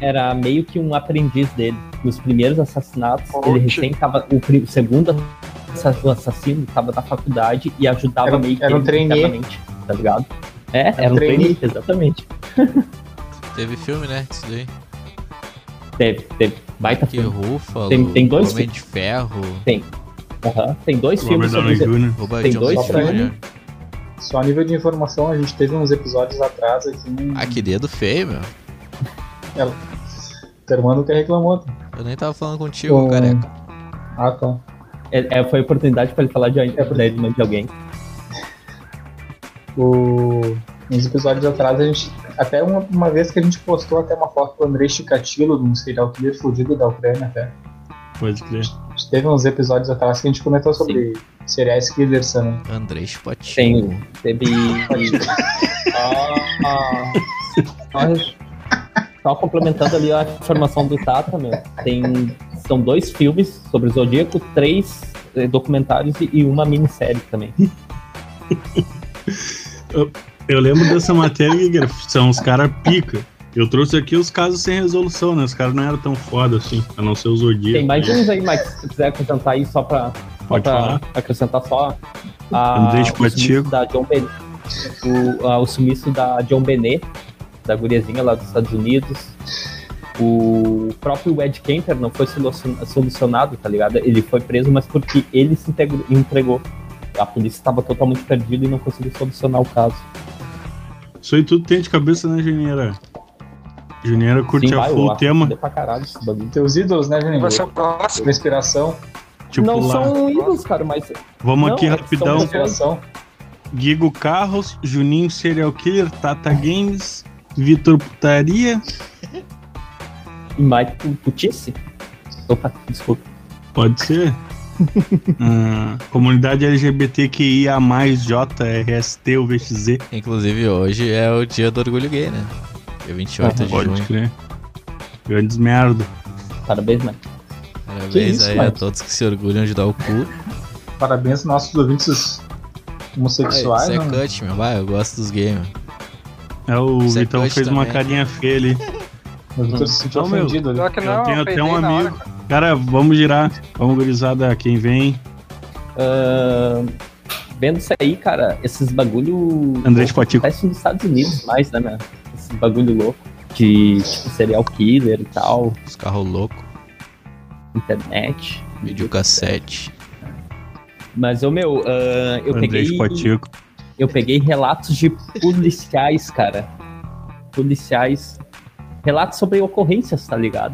era meio que um aprendiz dele. Nos primeiros assassinatos, Oxe. ele recém tava. O, o segundo assassino tava na faculdade e ajudava Era- meio que era um internamente, tá ligado? É, era um trainee. trainee, exatamente. Teve filme, né? Isso daí. Teve, teve. Baita Que filme. Rúfalo, Tem- tem dois Homem filmes. de Ferro, Aham. Tem dois Robert filmes sobre. Jr. Tem Downey dois Jr. filmes. Só a nível de informação, a gente teve uns episódios atrás aqui. Um... Ah, que dedo feio, meu. Irmão que reclamou. tá? Eu nem tava falando contigo, Um- careca. Ah, tá. É, é, foi a oportunidade pra ele falar de, É, da irmã de alguém. O... Uns episódios atrás, a gente. Até uma, uma vez que a gente postou até uma foto do Andrei Chikatilo, de um serial killer fugido da Ucrânia até. Pode crer. A gente teve uns episódios atrás que a gente comentou sobre serial killers também. Andrei Chupatinho. Tem. Teve. ah, ah, só complementando ali a informação do Tata, meu. Tem. São dois filmes sobre o Zodíaco, três eh, documentários e- e uma minissérie também. Eu lembro dessa matéria que são os caras pica. Eu trouxe aqui os casos sem resolução, né? Os caras não eram tão foda assim, a não ser os Zodíaco. Tem mais uns aí, Mike, se tu quiser acrescentar aí só pra, só Pode pra falar. acrescentar só a, Andrei o sumiço da John Ben, o, a- o sumiço da John Benet, da guriazinha lá dos Estados Unidos. O próprio Ed Kemper não foi solucion- solucionado, tá ligado? Ele foi preso, mas porque ele se integrou- entregou. A polícia estava totalmente perdida e não conseguiu solucionar o caso. Isso aí tudo tem de cabeça, né, Junieira? Junieira curte Sim, a vai, full o tema. pra caralho. Teus ídolos, né, Juninho? Vai ser o próximo. Inspiração. Tipo não lá. são ídolos, cara, mas Vamos não, aqui é rapidão. Gigo Carros, Juninho Serial Killer, Tata Games, Vitor Putaria. e Mike Putice. Opa, desculpa. Pode ser. Ah, comunidade LGBTQIA, JRST, UVXZ. Inclusive, hoje é o dia do orgulho gay, né? Dia 28 de Pode junho. crer. Grandes merda. Parabéns, Mike. Parabéns isso, aí a Mike? todos que se orgulham de dar o cu. Parabéns aos nossos ouvintes homossexuais. Isso é né? cut, meu. Vai, eu gosto dos gays, meu. É, o Isso é Vitão fez uma também. carinha feia ali. O Vitor se sentiu Não, meu. ofendido ali. Pior que Eu não, tenho até um na hora, amigo. cara. Cara, vamos girar. Vamos, gurizada, quem vem. Ahn, vendo isso aí, cara, esses bagulho. André de Patico. Acontece nos Estados Unidos mais, né, meu? Esse bagulho louco. De tipo, serial killer e tal, Os carros loucos, internet. videocassete. Mas, ô meu, ahn, eu André peguei. de Patico. Eu peguei relatos de policiais, cara. Policiais. Relatos sobre ocorrências, tá ligado?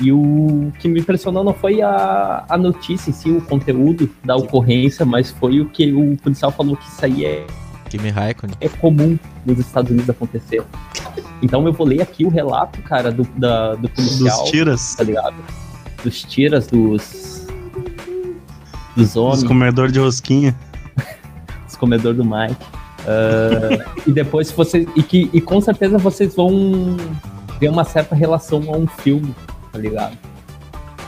E o que me impressionou não foi a, a notícia em si, o conteúdo da ocorrência, mas foi o que o policial falou que isso aí é, Kimi Raikkonen. é comum nos Estados Unidos acontecer. Então eu vou ler aqui o relato, cara, do, da, do policial, Dos tiras. tá ligado? Dos tiras, dos. Dos Dos homens, comedores de rosquinha. Dos comedores do Mike. Ah, e depois vocês. E, que, e com certeza vocês vão ver uma certa relação a um filme, tá ligado?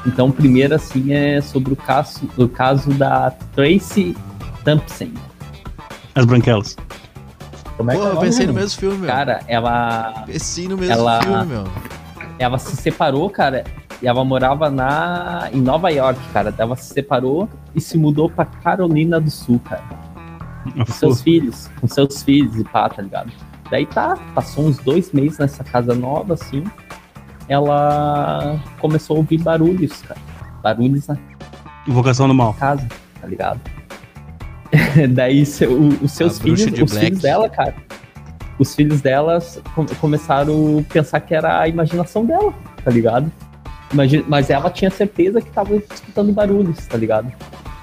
Então, primeiro, assim, é sobre o caso, o caso da Tracy Thompson. As branquelas. Como é que Porra, é o eu pensei no mesmo filme, meu. Cara, ela. Pensei no mesmo ela- filme, meu. ela se separou, cara, e ela morava na em Nova York, cara. Ela se separou e se mudou pra Carolina do Sul, cara. Com seus filhos, com seus filhos e pá, tá ligado? Daí tá, passou uns dois meses nessa casa nova, assim. Ela começou a ouvir barulhos, cara. Barulhos na Invocação do mal. casa, tá ligado? Daí seu- o- os seus A filhos, os Black. filhos dela, cara, os filhos delas com- começaram a pensar que era a imaginação dela, tá ligado? Imagi- Mas ela tinha certeza que tava escutando barulhos, tá ligado?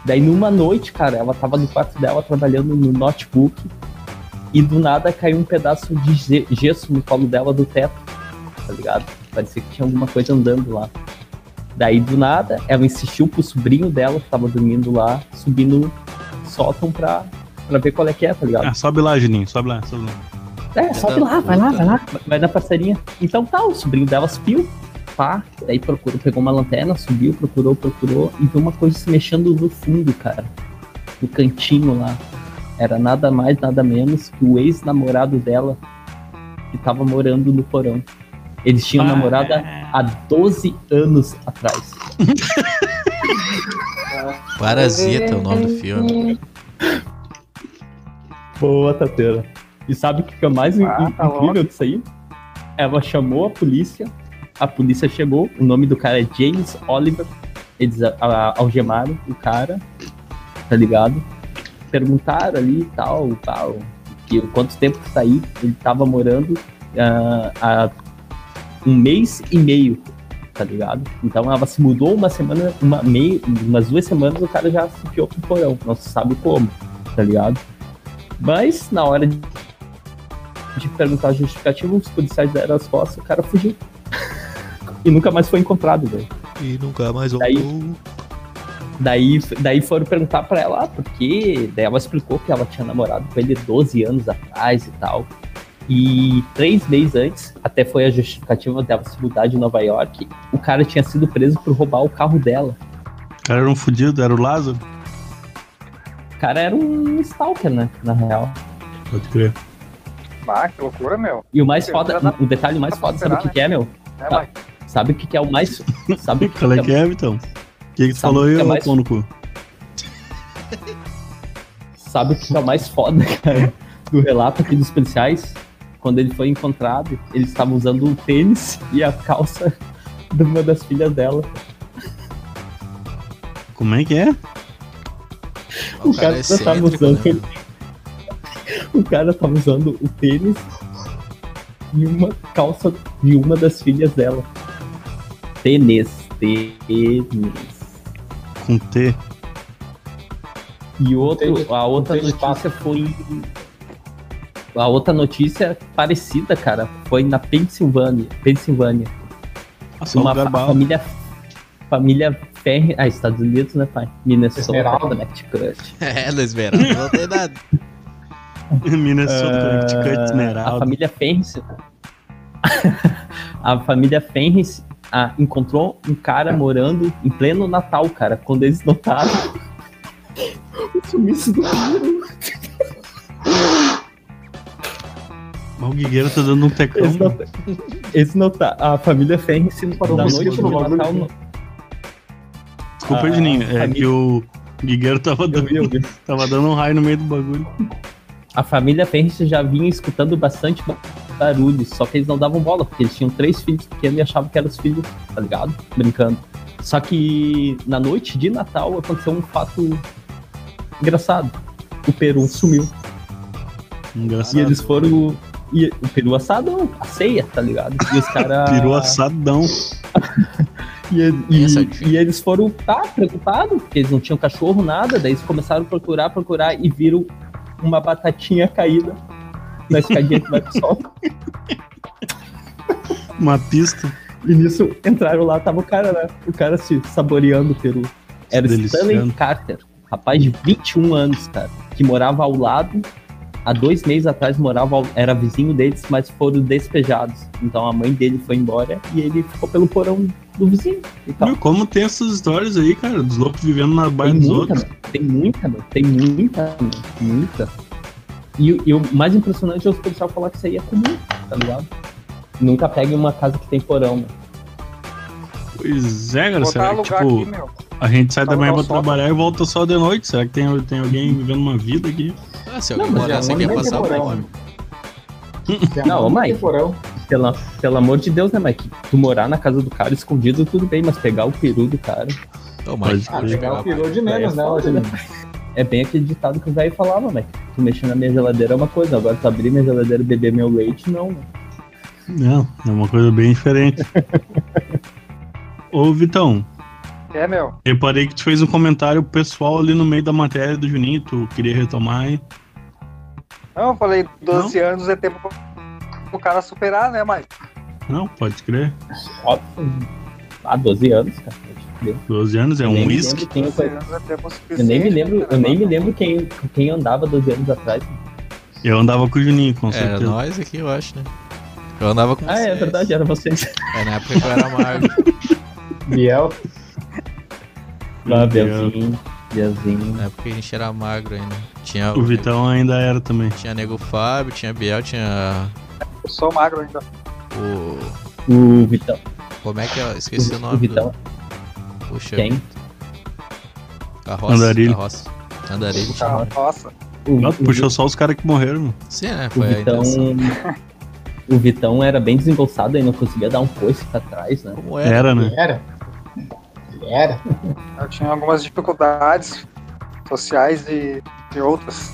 Daí numa noite, cara, ela tava no quarto dela trabalhando no notebook e do nada caiu um pedaço de ge- gesso no colo dela do teto, tá ligado? Parecia que tinha alguma coisa andando lá. Daí do nada, ela insistiu pro sobrinho dela que tava dormindo lá, subir no sótão pra, pra ver qual é que é, tá ligado? Ah, sobe lá, Juninho. Sobe lá, sobe lá. É, sobe lá, vai lá, vai lá. Vai na parceirinha. Então tá, o sobrinho dela subiu, pá, daí procurou, pegou uma lanterna, subiu, procurou, procurou, e viu uma coisa se mexendo no fundo, cara. No cantinho lá. Era nada mais, nada menos que o ex-namorado dela que tava morando no porão. Eles tinham Ah. namorado há- há 12 anos atrás. Parasita é o nome do filme. Boa, Tateira. E sabe o que que é mais Ah, tá incrível disso aí? Ela chamou a polícia, a polícia chegou, o nome do cara é James Oliver, eles a- a- algemaram o cara, tá ligado? Perguntaram ali e tal, tal, que quanto tempo que tá ele tava morando ah, há um mês e meio, tá ligado? Então ela se mudou uma semana, uma meio, umas duas semanas o cara já se enfiou pro porão, não se sabe como, tá ligado? Mas na hora de, de perguntar a justificativa, os policiais deram as costas, o cara fugiu. E nunca mais foi encontrado, velho. E nunca mais Daí- voltou. Daí, daí foram perguntar pra ela ah, por quê. Daí ela explicou que ela tinha namorado com ele 12 anos atrás e tal. E três meses antes, até foi a justificativa dela se mudar de Nova York, o cara tinha sido preso por roubar o carro dela. O cara era um fudido, era o Lázaro. O cara era um stalker, né? Na real. Pode crer. Ah, que loucura, meu. E o mais foda, o detalhe mais foda, sabe o que, esperar, que é, meu? É, Tá. Sabe o que, que é o mais. Sabe o que, Qual é que que é, então? O que, que tu falou aí, que é mais- pau no cu? Sabe o que é o mais foda, cara, do relato aqui dos policiais? Quando ele foi encontrado, ele estava usando o tênis e a calça de uma das filhas dela. Como é que é? O, O cara, cara é tava usando- né? O cara tava usando o tênis e uma calça de uma das filhas dela. Tênis, tênis. Com T. E outro, a outra notícia foi. A outra notícia parecida, cara, foi na Pensilvânia. Pensilvânia. Nossa, uma um fa- bala. família família Ferri, ah, Estados Unidos, né, pai? Minnesota, Esmeralda. Connecticut. É, Luiz Verão, não tem nada. Minnesota, Connecticut, Ah, a Esmeralda. família Ferris a família Ferris ah, encontrou um cara morando em pleno Natal, cara, quando eles notaram o sumiço do Piro. Mas o Guigueira tá dando um tecão. Eles nota- eles nota- a família Ferris Parou da noite no bagulho Natal no- Desculpa, a Juninho. É família- que o Guigueira tava Eu dando, vi, eu vi. tava dando um raio no meio do bagulho. A família Ferris já vinha escutando bastante ba- barulho, só que eles não davam bola, porque eles tinham três filhos pequenos e achavam que eram os filhos, tá ligado? Brincando. Só que na noite de Natal aconteceu um fato engraçado. O Peru sumiu. Engraçado. E eles foram. E o Peru assadão, a ceia, tá ligado? E os caras. Pirou assadão. E, e- é e eles foram, tá, preocupados, porque eles não tinham cachorro, nada. Daí eles começaram a procurar, procurar e viram uma batatinha caída na escadinha que vai pro sol. Uma pista. E nisso entraram lá, tava o cara, né? O cara se saboreando o peru. Era deliciando. Stanley Carter, rapaz de 21 anos, cara, que morava ao lado. Há dois meses atrás morava, ao- era vizinho deles, mas foram despejados. Então a mãe dele foi embora e ele ficou pelo porão do vizinho e tal. Meu, como tem essas histórias aí, cara, dos loucos vivendo na Tem bairro dos muita, outros. Tem muita, mano. Tem muita, mano. Muita. E, o- e o mais impressionante é os policiais falar que isso aí é comum, tá ligado? Nunca pegue uma casa que tem porão, mano. Pois é, cara, será que, tipo, aqui, a gente sai da Tá manhã pra trabalhar e volta só de noite? Será que tem, tem alguém vivendo uma vida aqui? Ah, se Não, alguém é aqui ia onde passar fome. Tem Não, ô, Mike. Pela, pelo amor de Deus, né, Mike? Tu morar na casa do cara escondido, tudo bem, mas pegar o peru do cara Ô, Mike, Ah, pegar o peru de menos, É né, foda, Rogério? É bem aquele ditado que o velho falava, Mike. Tu mexer na minha geladeira é uma coisa, agora tu abrir minha geladeira e beber meu leite, não. mano. Não, é uma coisa bem diferente. Ô, Vitão, É, meu. reparei que tu fez um comentário pessoal ali no meio da matéria do Juninho, tu queria retomar aí. Não, eu falei 12 anos é tempo pro cara superar, né, Mike? Não, pode crer. Óbvio. Há 12 anos, cara. Pode crer. 12 anos é um uísque. eu 12 conhe- anos é. Eu nem me lembro, eu nem me lembro quem, quem andava 12 anos atrás. Eu andava com o Juninho, com Era certeza. nós aqui, eu acho, né? Eu andava com Ah, é vocês. verdade, era vocês. É na época que eu era magro. Biel, Ah. Bielzinho, Bielzinho. Na época que a gente era magro ainda. Tinha O Vitão ainda era também. Tinha Nego Fábio, tinha Biel, tinha Eu sou magro ainda. o. O Vitão. Como é que é? Esqueci o, o, nome. o Vitão. do- Puxa. Quem? Carroça. Andarilho. Carroça. Andarilho. O, Não, o puxou só os caras que morreram, mano. Sim, né? O Foi a Vitão. O Vitão era bem desengonçado e não conseguia dar um coice pra trás, né? Como era? Era, né? era. Era. Eu tinha algumas dificuldades sociais e, e outras.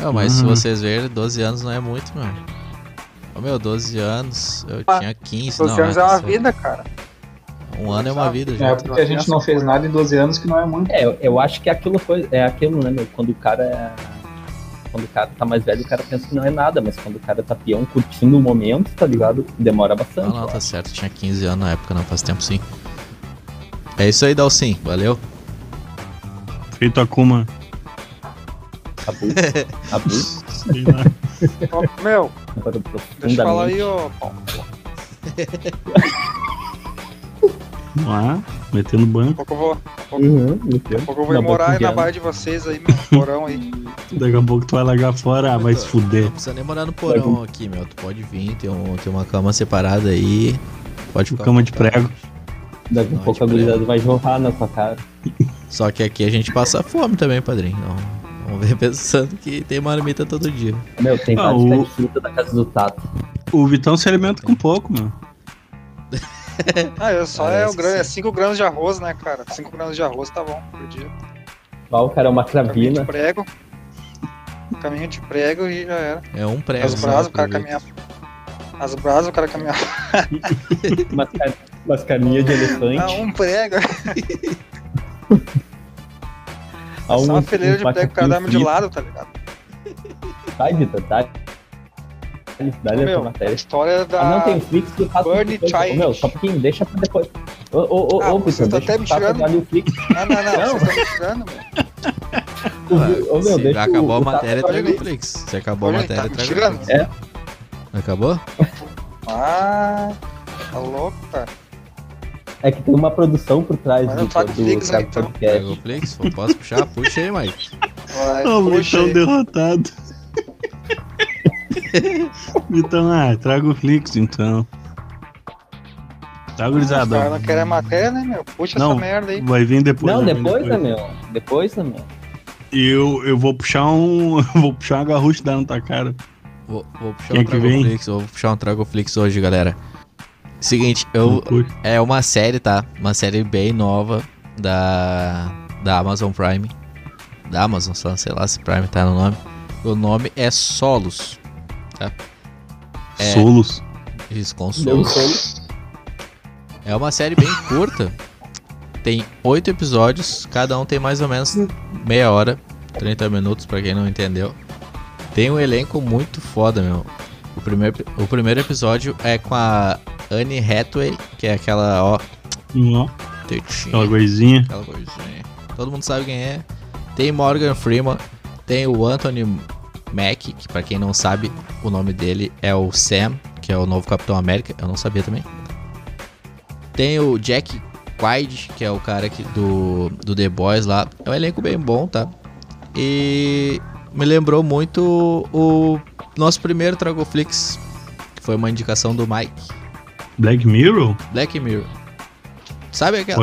Não, mas se Uhum. vocês verem, 12 anos não é muito, meu. Ô, meu, 12 anos, eu Ah, tinha 15, 12 não. anos é uma só- vida, cara. Um ano é uma vida Na já. época que a gente não fez nada em 12 anos, que não é muito. É, eu, eu acho que é aquilo, foi, é aquilo, né, meu? Quando o cara é. Quando o cara tá mais velho, o cara pensa que não é nada, mas quando o cara tá peão curtindo o momento, tá ligado? Demora bastante. Não, não, tá certo. Tinha 15 anos na época, não faz tempo sim. É isso aí, Dalcin. Valeu. Feito Akuma. Abu, Abu, Sei lá. Ô, meu, deixa eu falar aí, ô. Vamos lá, metendo banco. Daqui a pouco eu vou, Uhum, daqui a pouco eu vou ir morar aí na baia de vocês aí, meu porão aí. Daqui a pouco tu vai largar fora, ah, vai se fuder. Não precisa nem morar no porão aqui, meu. Tu pode vir, tem, um, tem uma cama separada aí. Pode ficar. Cama de prego. Daqui a Não, pouco a gurizada vai jorrar na sua cara. Só que aqui a gente passa fome também, padrinho. Não, vamos ver pensando que tem marmita todo dia. Meu, tem Ah, o- pés de fruta da casa do Tato. O Vitão se alimenta com pouco, mano. Ah, eu só é, o grão, que é sim. 5 gramas de arroz, né, cara? 5 gramas de arroz tá bom por dia. O cara é uma Caminho cravina. de prego. Caminho de prego e já era. É um prego. As só, brasas, o cara caminhava. As brasas, o cara caminhava. Umas, car... umas carninhas de elefante. Ah, um prego. há Só um- uma fileira um de prego, o cara dá macaquinho de lado, tá ligado? Vai, Vitor, dá. A tua Meu, a matéria. história da. Ah, não, tem Flix que. Ô, Child. Meu, só um pouquinho, deixa pra depois. Ô, ô, ô, Ah, ô, você Vitor, tá deixa até me tirando. Não, não, não, vocês estão me tirando, meu. O ô, meu, Se deixa acabou o- a matéria, traga o Flix. Se acabou a matéria, tá traga o tirando. Flix. É. Acabou? Ah, tá louco, cara. É que tem uma produção por trás Mas do, do, o Flix do aí, então. Traga podcast. o Flix? Posso puxar? Puxa aí, Mike. Vai, Ô, o aí. derrotado. Vitão, ah, traga o Flix então. Tá, gurizada? caras não querem a matéria, né, meu? Puxa Não. essa merda aí. Vai vir depois. Não, depois, né, meu? Depois, né, meu? Eu, eu vou puxar um. vou puxar uma garrucha dar na tua cara. Vou, vou puxar Quem um que vem? Tragoflix. Vou puxar um Tragoflix hoje, galera. Seguinte, eu. É uma série, tá? Uma série bem nova da, da Amazon Prime. Da Amazon, sei lá se Prime tá no nome. O nome é Solos. É. Solos. Isso, com Meu Solos. sonho. É uma série bem curta. Tem oito episódios, cada um tem mais ou menos meia hora, 30 minutos pra quem não entendeu. Tem um elenco muito foda, meu. O primeiro, o primeiro episódio é com a Anne Hathaway, que é aquela, ó, Ó, tetinha. aquela coisinha. Aquela coisinha. Todo mundo sabe quem é. Tem Morgan Freeman, tem o Anthony Mack, que pra quem não sabe, o nome dele é o Sam, que é o novo Capitão América, eu não sabia também. Tem o Jack Quaid, que é o cara que, do, do The Boys lá. É um elenco bem bom, tá? E me lembrou muito o nosso primeiro Tragoflix, que foi uma indicação do Mike. Black Mirror? Black Mirror. Sabe aquela,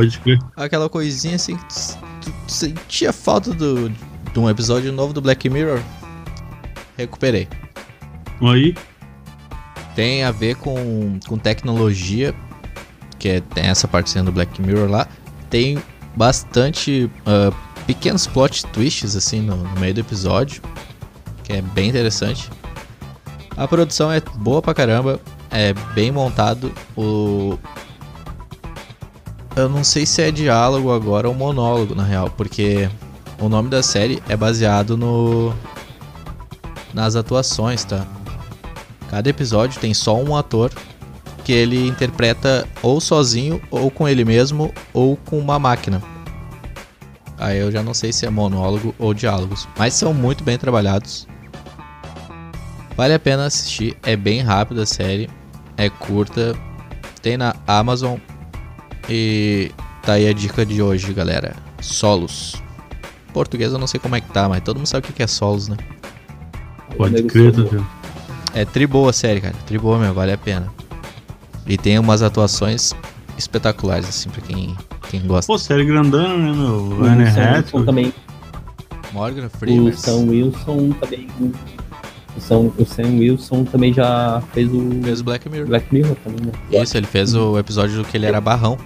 aquela coisinha assim que tu, tu sentia falta do, de um episódio novo do Black Mirror. Recuperei. Aí, Tem a ver com, com tecnologia, que é, tem essa parte sendo do Black Mirror lá. Tem bastante ah, pequenos plot twists assim no, no meio do episódio, que é bem interessante. A produção é boa pra caramba, é bem montado. O eu não sei se é diálogo agora ou monólogo na real, porque o nome da série é baseado no nas atuações, tá? Cada episódio tem só um ator que ele interpreta ou sozinho, ou com ele mesmo, ou com uma máquina. Aí eu já não sei se é monólogo ou diálogos, mas são muito bem trabalhados. Vale a pena assistir, é bem rápida a série, é curta, tem na Amazon e tá aí a dica de hoje, galera. Solos. Português eu não sei como é que tá, mas todo mundo sabe o que é solos, né? Pode crer. Tadeu. É tri boa a série, cara. Tri boa mesmo, vale a pena. E tem umas atuações espetaculares, assim, pra quem, quem gosta. Pô, série grandona, né, meu? O Anne Sam Wilson Hathaway. também. Morgan O Freeman. Sam Wilson também. O Sam, o Sam Wilson também já fez o Fez o Black Mirror. Black Mirror também, né? Isso, ele fez o episódio que ele era barrão.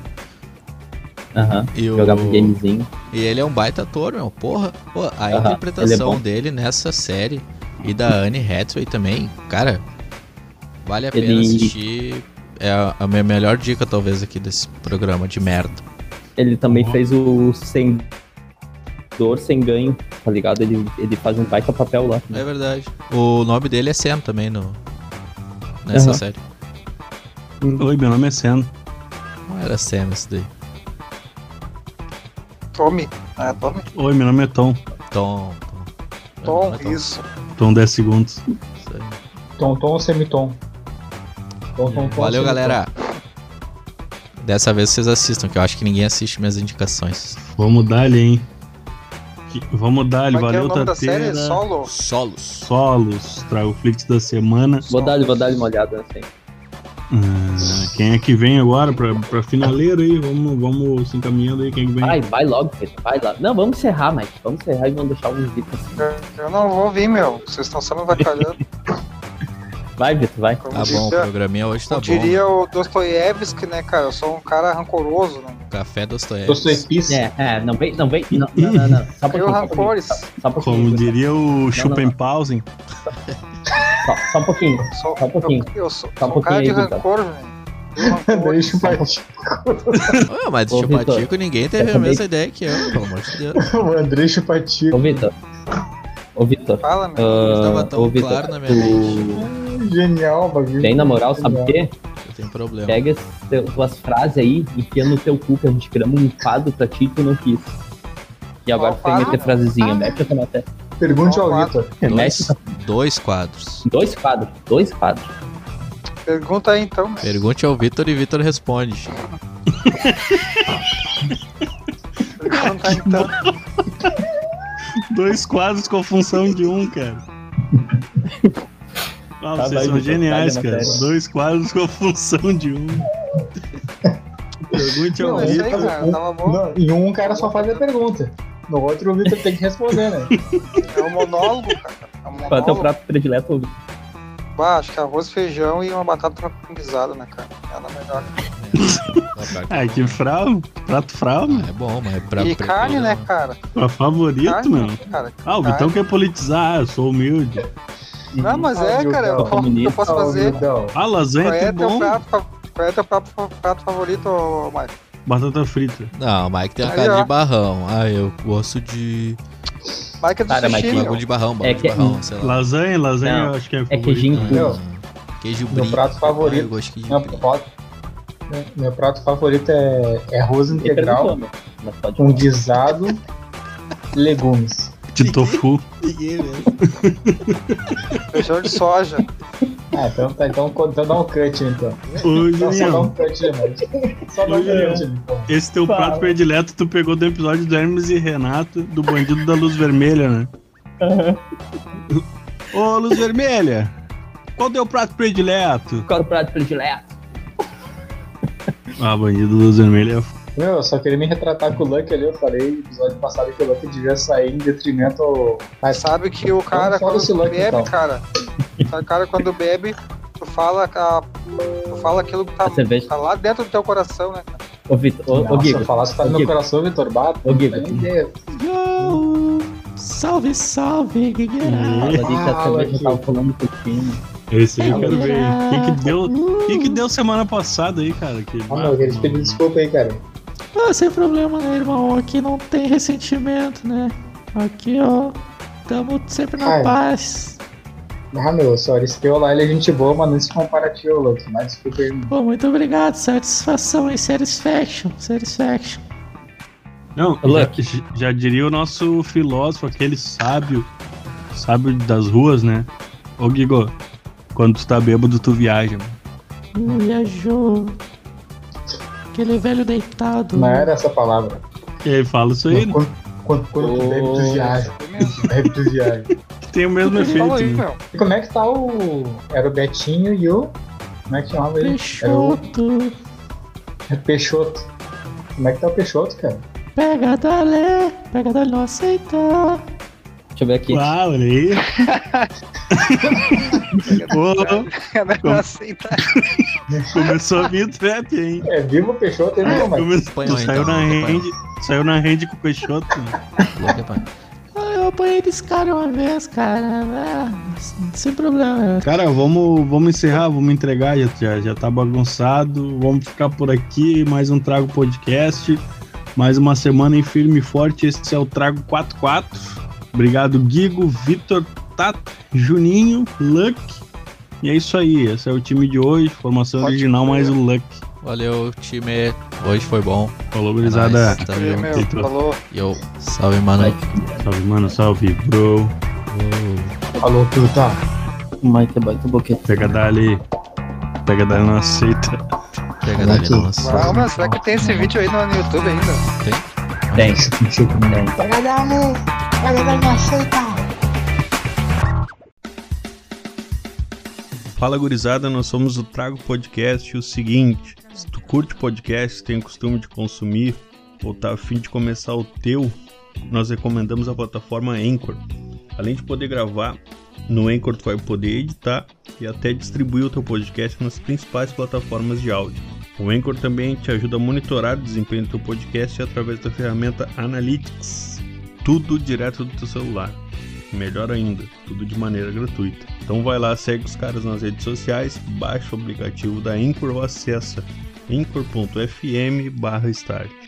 Aham. E, o... Jogava um gamezinho. e ele é um baita ator, meu. Porra. Pô, a Aham, interpretação é dele nessa série e da Anne Hathaway também, cara, vale a pena Ele- assistir. É a, a minha melhor dica, talvez, aqui desse programa de merda. Ele também Uhum. fez o Sem Dor, Sem Ganho, tá ligado? Ele, ele faz um baita papel lá. É verdade. O nome dele é Sam também no... nessa Aham. série. Oi, meu nome é Sen. Não era Sam esse daí. Tome. É, tome. Oi, meu nome é Tom. Tom. Tom. É Tom. isso. Tom 10 segundos. Isso aí. Tom, tom ou semitom? Tom, tom, tom, Valeu, semitom. galera. Dessa vez vocês assistam, que eu acho que ninguém assiste minhas indicações. Vamos dar-lhe, hein? Que- Vamos é é o valeu, série? Tateira. Solo? Solos. Solos, trago o Flix da semana. Vou dar, vou dar uma olhada assim. Ah, quem é que vem agora pra, pra finaleira aí? Vamos, vamos se encaminhando aí, quem é que vem? Vai, vai logo, Pedro, vai lá. Não, vamos encerrar, Mike. Vamos encerrar e vamos deixar vídeos assim. Eu- Eu não vou vir, meu. Vocês estão sendo vacalhando. Vai, Vitor, vai. Como Tá bom, o programinha hoje tá como bom. diria o Dostoiévski, né, cara? Eu sou um cara rancoroso, né? Café Dostoiévski. Dostoiévski. É, é, não vem, não vem. Não, não, não. não. Só. Só um pouquinho, rancores. só, só. Como diria o Schuppenpausen. Só, só um pouquinho. Sou, Só um pouquinho. Eu, eu sou, Só um sou um cara de pouquinho aí, rancor, velho. Deixa o Paty. Ô, mas Ô, o Chupatico ninguém teve a mesma ideia que eu, pelo amor de Deus. O André Chupatico. Ô, Vitor. Ô, Vitor. Fala, meu. ah, Estava tão ô, Vitor, claro na minha tu- Genial o bagulho. Bem na moral, sabe o quê? Eu tenho problema. Pega as teu- tuas frases aí, enfia no teu cu, que a gente grama um quadro pra ti e tu não quis. E agora tu tem que ter frasezinha. Mete essa matéria. Pergunte ao Vitor. Mete Dois, dois quadros. dois quadros. Dois quadros. Pergunta aí, então. Pergunte ao Vitor e Vitor responde. Pergunta aí, então. Dois quadros com a função de um, cara. Ah, Tá, vocês vai, são geniais, pega a cara. matéria. Dois quadros com a função de um. Pergunte ao é Vitor. em um o cara só faz a pergunta. No outro o Vitor tem que responder, né? É um monólogo, cara. É um Qual é o teu monólogo. prato predileto? Vitor? Bah, acho que arroz, feijão e uma batata guisada, né, cara? Ela é melhor. Ah, que frau. Prato frau, meu. Ah, é bom, mas pra. e carne, né, cara? Pra favorito, Carne, meu. cara. Ah, o Vitão quer politizar. Eu sou humilde. Não, mas Ah, é, cara. Eu, posso- eu posso fazer. Ah, lasanha Qual é é bom. prato, qual é teu prato, prato favorito, Mike? Batata frita. Não, o Mike tem a cara de barrão. Ah, eu gosto de. Mike é do Cara, sushi, Mike, meu. Bagulho de barrão, bagulho É de que- barrão, sei lá. Lasanha, lasanha Não, eu acho que é É queijinho né? puro. Meu, Queijo Meu brie. prato Ah, eu favorito. gosto de queijo Meu, prato- meu prato favorito é, é arroz integral meu. Com guisado e legumes. De tofu. Ninguém mesmo. Feijão de soja. Ah, então tá. Então, então dá um cut então. Ô, Então, só dá um cut, mano. Só dá um cut, então. esse teu Fala. prato predileto tu pegou do episódio do Hermes e Renato, do Bandido da Luz Vermelha, né? Ô, Luz Vermelha, qual teu prato predileto? Qual é o prato predileto? Ah, Bandido da Luz Vermelha é Meu, eu só queria me retratar com o Luck ali. Eu falei no episódio passado que o Luck devia sair em detrimento ao. Mas sabe que o cara, quando bebe, então. cara. O cara, quando bebe, tu fala, a- tu fala aquilo que tá, A tá lá dentro do teu coração, né, cara? Ô, Vitor, ô, ô, Nossa, Gigo. falar se tá no meu coração, Vitor Bato. Ô, Gigo. Yo, salve, salve, guigueira. Que a Ah, Lucky. tava falando pouquinho. Esse aí eu quero ver. O que que deu, o que que deu semana passada aí, cara? Que, Ah, meu, eu queria te pedir desculpa aí, cara. Ah, sem problema, né, irmão? Aqui não tem ressentimento, né? Aqui, ó, tamo sempre na Ai. paz. Ah, meu, só Aristeu lá, ele é gente boa, mas não se compara a Luck. Mas desculpa aí. Pô, muito obrigado, satisfação e satisfaction, satisfaction. Não, já, já diria o nosso filósofo, aquele sábio, sábio das ruas, né? Ô, Gigo, quando tu tá bêbado, tu viaja. mano. Viajou. Aquele velho deitado. Não era essa palavra. E aí fala isso aí? Quando, quando, quando viaja. que tem o mesmo efeito. Aí, né? E como é que tá o. Era o Betinho e o. Como é que chamava ele? Era o Peixoto. é Peixoto. Como é que tá o Peixoto, cara? Pega dale, pega dale, não aceita. Deixa eu ver aqui. Uau, olha aí. Aceita. começou a vir trap, hein? É vivo o Peixoto, hein, não, mas. Apanhou, saiu então, na rede, saiu na rede com o Peixoto. Ah, eu apanhei desse cara uma vez, cara. Ah, sem problema. Cara, vamos, vamos encerrar, vamos entregar, já, já, já tá bagunçado. Vamos ficar por aqui, mais um Trago Podcast. Mais uma semana em firme e forte. Esse é o Trago 44. Obrigado, Guigo, Vitor, Tato, Juninho, Luck. E é isso aí, esse é o time de hoje. Formação Pode original, mais o Luck. Valeu, time. Hoje foi bom. Falou, É gurizada. nóis, tamo junto. meu, falou. Yo, salve, mano. Salve, mano, salve, bro. Falou, puta. Mike baita boquete. Pega dali. Pega dali, não aceita. Pega dali, não lança. Ah, mas será que tem esse vídeo aí no YouTube ainda? Tem, Chupa, tem. Fala gurizada, nós somos o Trago Podcast. E o seguinte, se tu curte podcast, tem o costume de consumir ou tá afim de começar o teu, nós recomendamos a plataforma Anchor. Além de poder gravar, no Anchor tu vai poder editar e até distribuir o teu podcast nas principais plataformas de áudio. O Anchor também te ajuda a monitorar o desempenho do teu podcast através da ferramenta Analytics. Tudo direto do teu celular. Melhor ainda, tudo de maneira gratuita. Então vai lá, segue os caras nas redes sociais, baixa o aplicativo da Anchor ou acessa anchor.fm barra start.